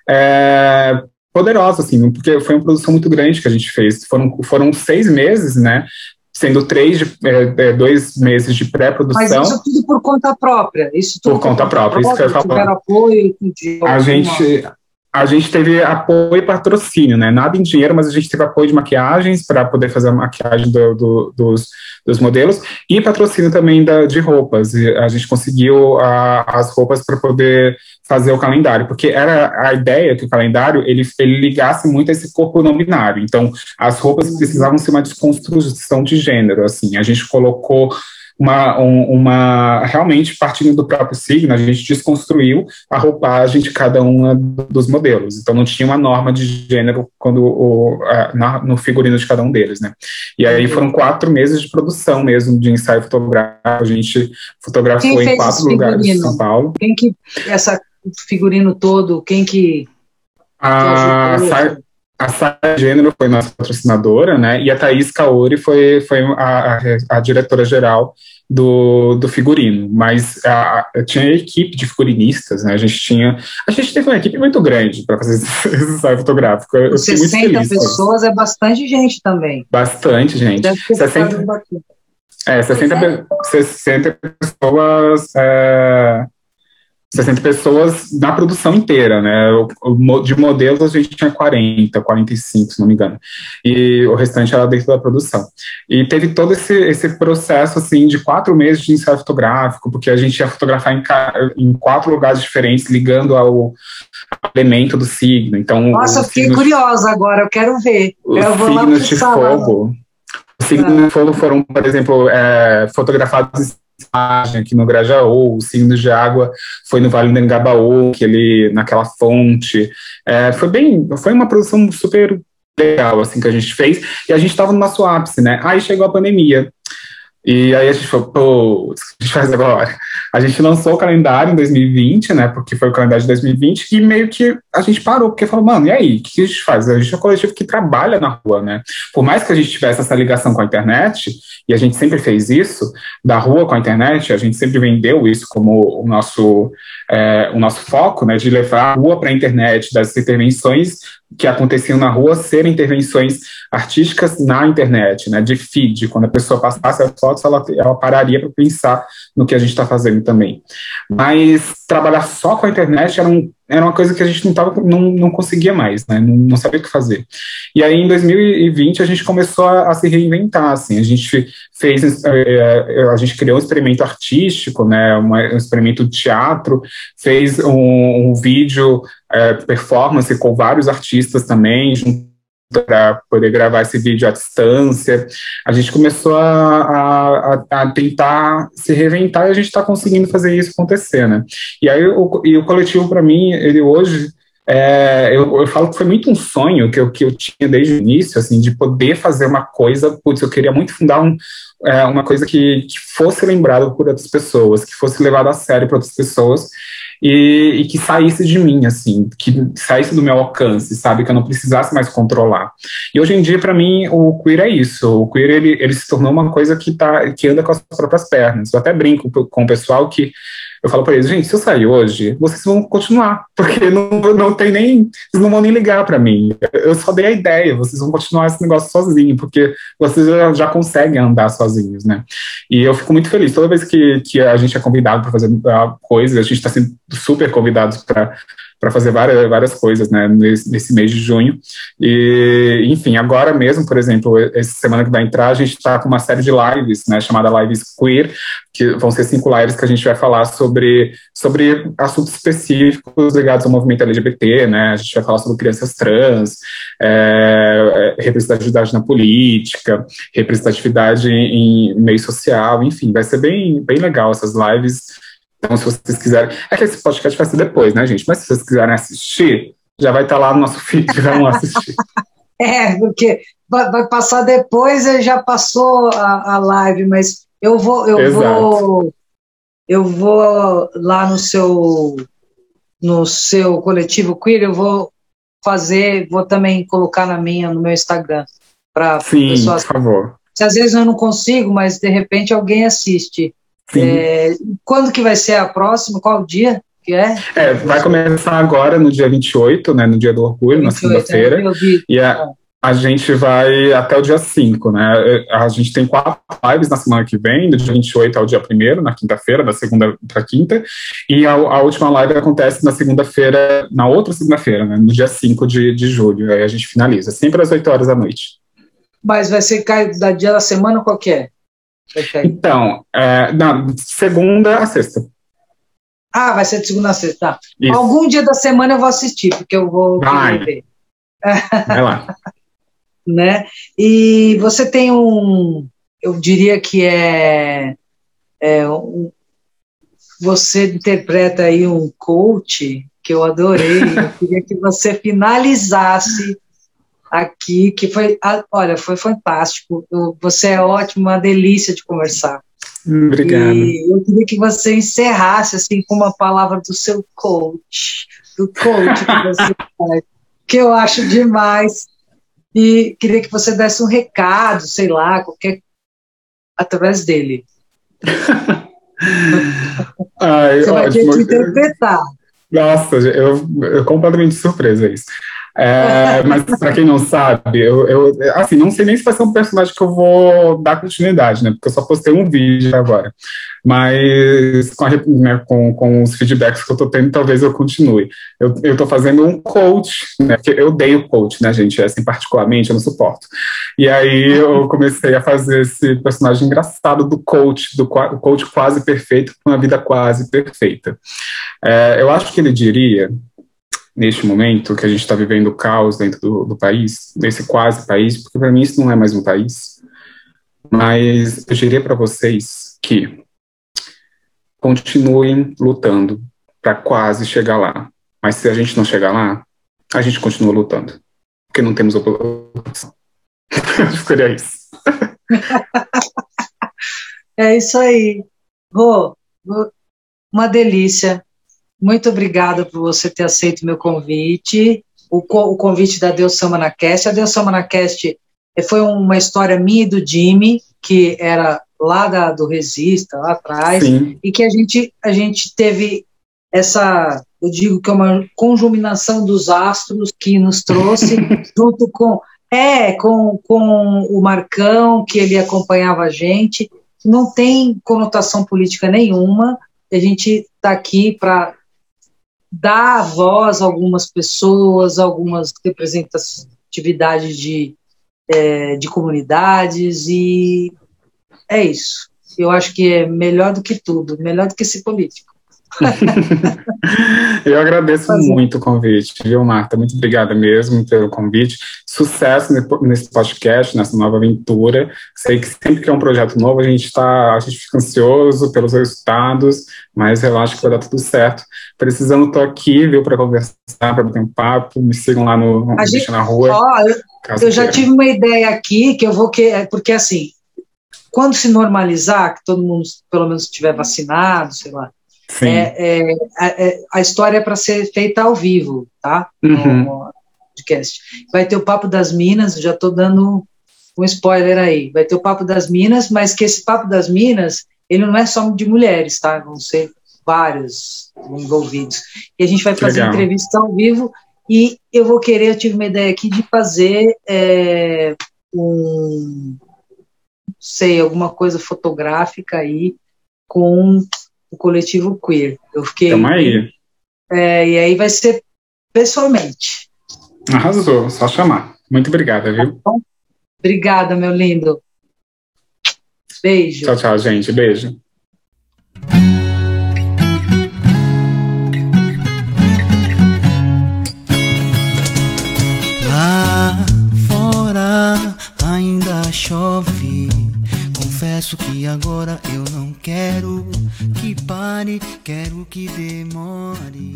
é, poderosa, assim, porque foi uma produção muito grande que a gente fez. Foram, foram seis meses, né? Sendo três, de, é, é dois meses de pré-produção. Mas isso tudo por conta própria? Isso tudo por, conta, própria, própria, isso que eu ia falar. apoio de A gente a gente teve apoio e patrocínio, né? Nada em dinheiro, mas a gente teve apoio de maquiagens para poder fazer a maquiagem do, do, dos, dos modelos e patrocínio também da, de roupas. A gente conseguiu a, as roupas para poder fazer o calendário, porque era a ideia que o calendário ele, ele ligasse muito a esse corpo não binário. Então, as roupas precisavam ser uma desconstrução de gênero. Assim, a gente colocou uma, uma realmente partindo do próprio signo, a gente desconstruiu a roupagem de cada um dos modelos. Então não tinha uma norma de gênero quando o, na, no figurino de cada um deles, né? E aí foram quatro meses de produção mesmo de ensaio fotográfico. A gente fotografou em quatro lugares de São Paulo. Quem que essa figurino todo? Quem que a, a Saia Gênero foi nossa patrocinadora, né? E a Thaís Kaori foi, foi a, a, a diretora-geral do, do figurino. Mas a, tinha equipe de figurinistas, né? A gente tinha. A gente teve uma equipe muito grande para fazer esse, ensaio fotográfico. Eu 60 pessoas é bastante gente também. Bastante gente. 60, é, 60, 60 pessoas. É, 60 pessoas na produção inteira, né? De modelos a gente tinha 40, 45, se não me engano. E o restante era dentro da produção. E teve todo esse, esse processo, assim, de quatro meses de ensaio fotográfico, porque a gente ia fotografar em, em quatro lugares diferentes, ligando ao elemento do signo. Então, Nossa, fiquei signos, curiosa agora, eu quero ver. Eu vou signos de fogo. Os signos de fogo foram, por exemplo, é, fotografados aqui no Grajaú, o signo de água foi no Vale do Engabaú, que ele naquela fonte. É, foi bem, foi uma produção super legal assim que a gente fez e a gente estava no nosso ápice, né? Aí chegou a pandemia. E aí a gente falou, pô, o que a gente faz agora? A gente lançou o calendário em 2020, né? Porque foi o calendário de 2020, e meio que a gente parou, porque falou, mano, e aí? O que a gente faz? A gente é um coletivo que trabalha na rua, né? Por mais que a gente tivesse essa ligação com a internet, e a gente sempre fez isso, da rua com a internet, a gente sempre vendeu isso como o nosso, é, o nosso foco, né? De levar a rua para a internet, das intervenções que aconteciam na rua serem intervenções artísticas na internet, né, de feed. Quando a pessoa passasse as fotos, ela, ela pararia para pensar no que a gente está fazendo também. Mas trabalhar só com a internet era, um, era uma coisa que a gente não, tava, não, não conseguia mais, né, não, não sabia o que fazer. E aí, em 2020, a gente começou a, a se reinventar, assim, a gente fez, é, a gente criou um experimento artístico, né, um experimento de teatro, fez um, um vídeo é, performance com vários artistas também, para poder gravar esse vídeo à distância. A gente começou a, a, a tentar se reinventar e a gente está conseguindo fazer isso acontecer, né? E aí o, e o coletivo, para mim, ele hoje é, eu, eu, falo que foi muito um sonho que eu, que eu tinha desde o início, assim, de poder fazer uma coisa, putz, eu queria muito fundar um, é, uma coisa que, que fosse lembrada por outras pessoas, que fosse levada a sério por outras pessoas, e, e, que saísse de mim, assim, que saísse do meu alcance, sabe, que eu não precisasse mais controlar. E hoje em dia, para mim, o queer é isso. O queer ele, ele se tornou uma coisa que tá, que anda com as próprias pernas. Eu até brinco com o pessoal que eu falo para eles, gente, se eu sair hoje, vocês vão continuar, porque não, não tem nem, vocês não vão nem ligar para mim. Eu só dei a ideia, vocês vão continuar esse negócio sozinho, porque vocês já, já conseguem andar sozinhos, né? E eu fico muito feliz toda vez que, que a gente é convidado para fazer coisas, a gente está sendo super convidados para para fazer várias, várias coisas, né, nesse, nesse, mês de junho. E, enfim, agora mesmo, por exemplo, essa semana que vai entrar, a gente está com uma série de lives, né, chamada Lives Queer, que vão ser cinco lives que a gente vai falar sobre, sobre assuntos específicos ligados ao movimento LGBT, né, a gente vai falar sobre crianças trans, é, é representatividade na política, representatividade em, em meio social, enfim, vai ser bem, bem legal essas lives, então, se vocês quiserem. É que esse podcast vai ser depois, né, gente? Mas se vocês quiserem assistir, já vai estar lá no nosso feed, vão assistir. é, porque vai, passar depois, já passou a, a live, mas eu vou, eu Exato. vou, eu vou lá no seu, no seu coletivo queer, eu vou fazer, vou também colocar na minha, no meu Instagram, para pessoas. Por favor. Se às vezes eu não consigo, mas de repente alguém assiste. É, quando que vai ser a próxima? Qual o dia que é? É, vai começar agora no dia 28, né, no dia do orgulho, 28, na segunda-feira. E a, a gente vai até o dia 5, né? A gente tem quatro lives na semana que vem, do dia 28 ao dia 1 na quinta-feira, da segunda para quinta, e a, a, última live acontece na segunda-feira, na outra segunda-feira, né? No dia 5 de, de julho, aí a gente finaliza, sempre às 8 horas da noite. Mas vai ser da dia da semana qual é? Então, é, na segunda a sexta. Ah, vai ser de segunda a sexta. Tá. Algum dia da semana eu vou assistir, porque eu vou vai. ver. Vai lá. né? E você tem um, eu diria que é, é um, você interpreta aí um coach que eu adorei. eu queria que você finalizasse aqui, que foi, olha, foi fantástico. Você é ótimo, uma delícia de conversar. Obrigado. E eu queria que você encerrasse assim com uma palavra do seu coach, do coach que você faz, que eu acho demais. E queria que você desse um recado, sei lá, qualquer através dele. Ai, você vai ter que interpretar. Nossa, eu, eu completamente surpresa isso. É, mas para quem não sabe, eu, eu, assim, não sei nem se vai ser um personagem que eu vou dar continuidade, né? Porque eu só postei um vídeo agora. Mas com, a, né, com, com os feedbacks que eu tô tendo, talvez eu continue. Eu, eu tô fazendo um coach, né? Porque eu odeio coach, né, gente? Assim, particularmente, eu não suporto. E aí eu comecei a fazer esse personagem engraçado do coach, do coach quase perfeito com uma vida quase perfeita. É, eu acho que ele diria neste momento que a gente está vivendo o caos dentro do, do país, nesse quase país, porque para mim isso não é mais um país. Mas eu diria para vocês que continuem lutando para quase chegar lá. Mas se a gente não chegar lá, a gente continua lutando, porque não temos oposição. Seria isso. é isso aí. Rô, uma delícia. Muito obrigada por você ter aceito meu convite, o, o convite da Deus Samana Cast. A Deus Samana Cast foi uma história minha e do Jimmy, que era lá da, do Resista, lá atrás, Sim. e que a gente, a gente teve essa, eu digo que é uma conjuminação dos astros que nos trouxe, junto com, é, com, com o Marcão, que ele acompanhava a gente, não tem conotação política nenhuma, a gente está aqui para dar voz a algumas pessoas, algumas representatividades de, é, de comunidades, e é isso. Eu acho que é melhor do que tudo, melhor do que ser político. Eu agradeço muito o convite, viu, Marta? Muito obrigada mesmo pelo convite. Sucesso nesse podcast, nessa nova aventura. Sei que sempre que é um projeto novo, a gente está, a gente fica ansioso pelos resultados, mas relaxa que vai dar tudo certo. Precisando, estou aqui, viu, para conversar, para bater um papo. Me sigam lá no, gente, na rua. Ó, eu, eu já tive uma ideia aqui que eu vou que porque assim, quando se normalizar, que todo mundo pelo menos estiver vacinado, sei lá é, é, é, a história é para ser feita ao vivo, tá? Uhum. No podcast. Vai ter o Papo das Minas, já estou dando um spoiler aí. Vai ter o Papo das Minas, mas que esse Papo das Minas, ele não é só de mulheres, tá? Vão ser vários envolvidos. E a gente vai fazer Legal. entrevista ao vivo e eu vou querer, eu tive uma ideia aqui de fazer é, um, sei, alguma coisa fotográfica aí com o coletivo queer. Eu fiquei. Tamo aí. É, e aí vai ser pessoalmente. Arrasou, só chamar. Muito obrigada, viu? Tá obrigada, meu lindo. Beijo. Tchau, tchau, gente. Beijo. Lá fora ainda chove Confesso que agora eu não quero que pare, quero que demore.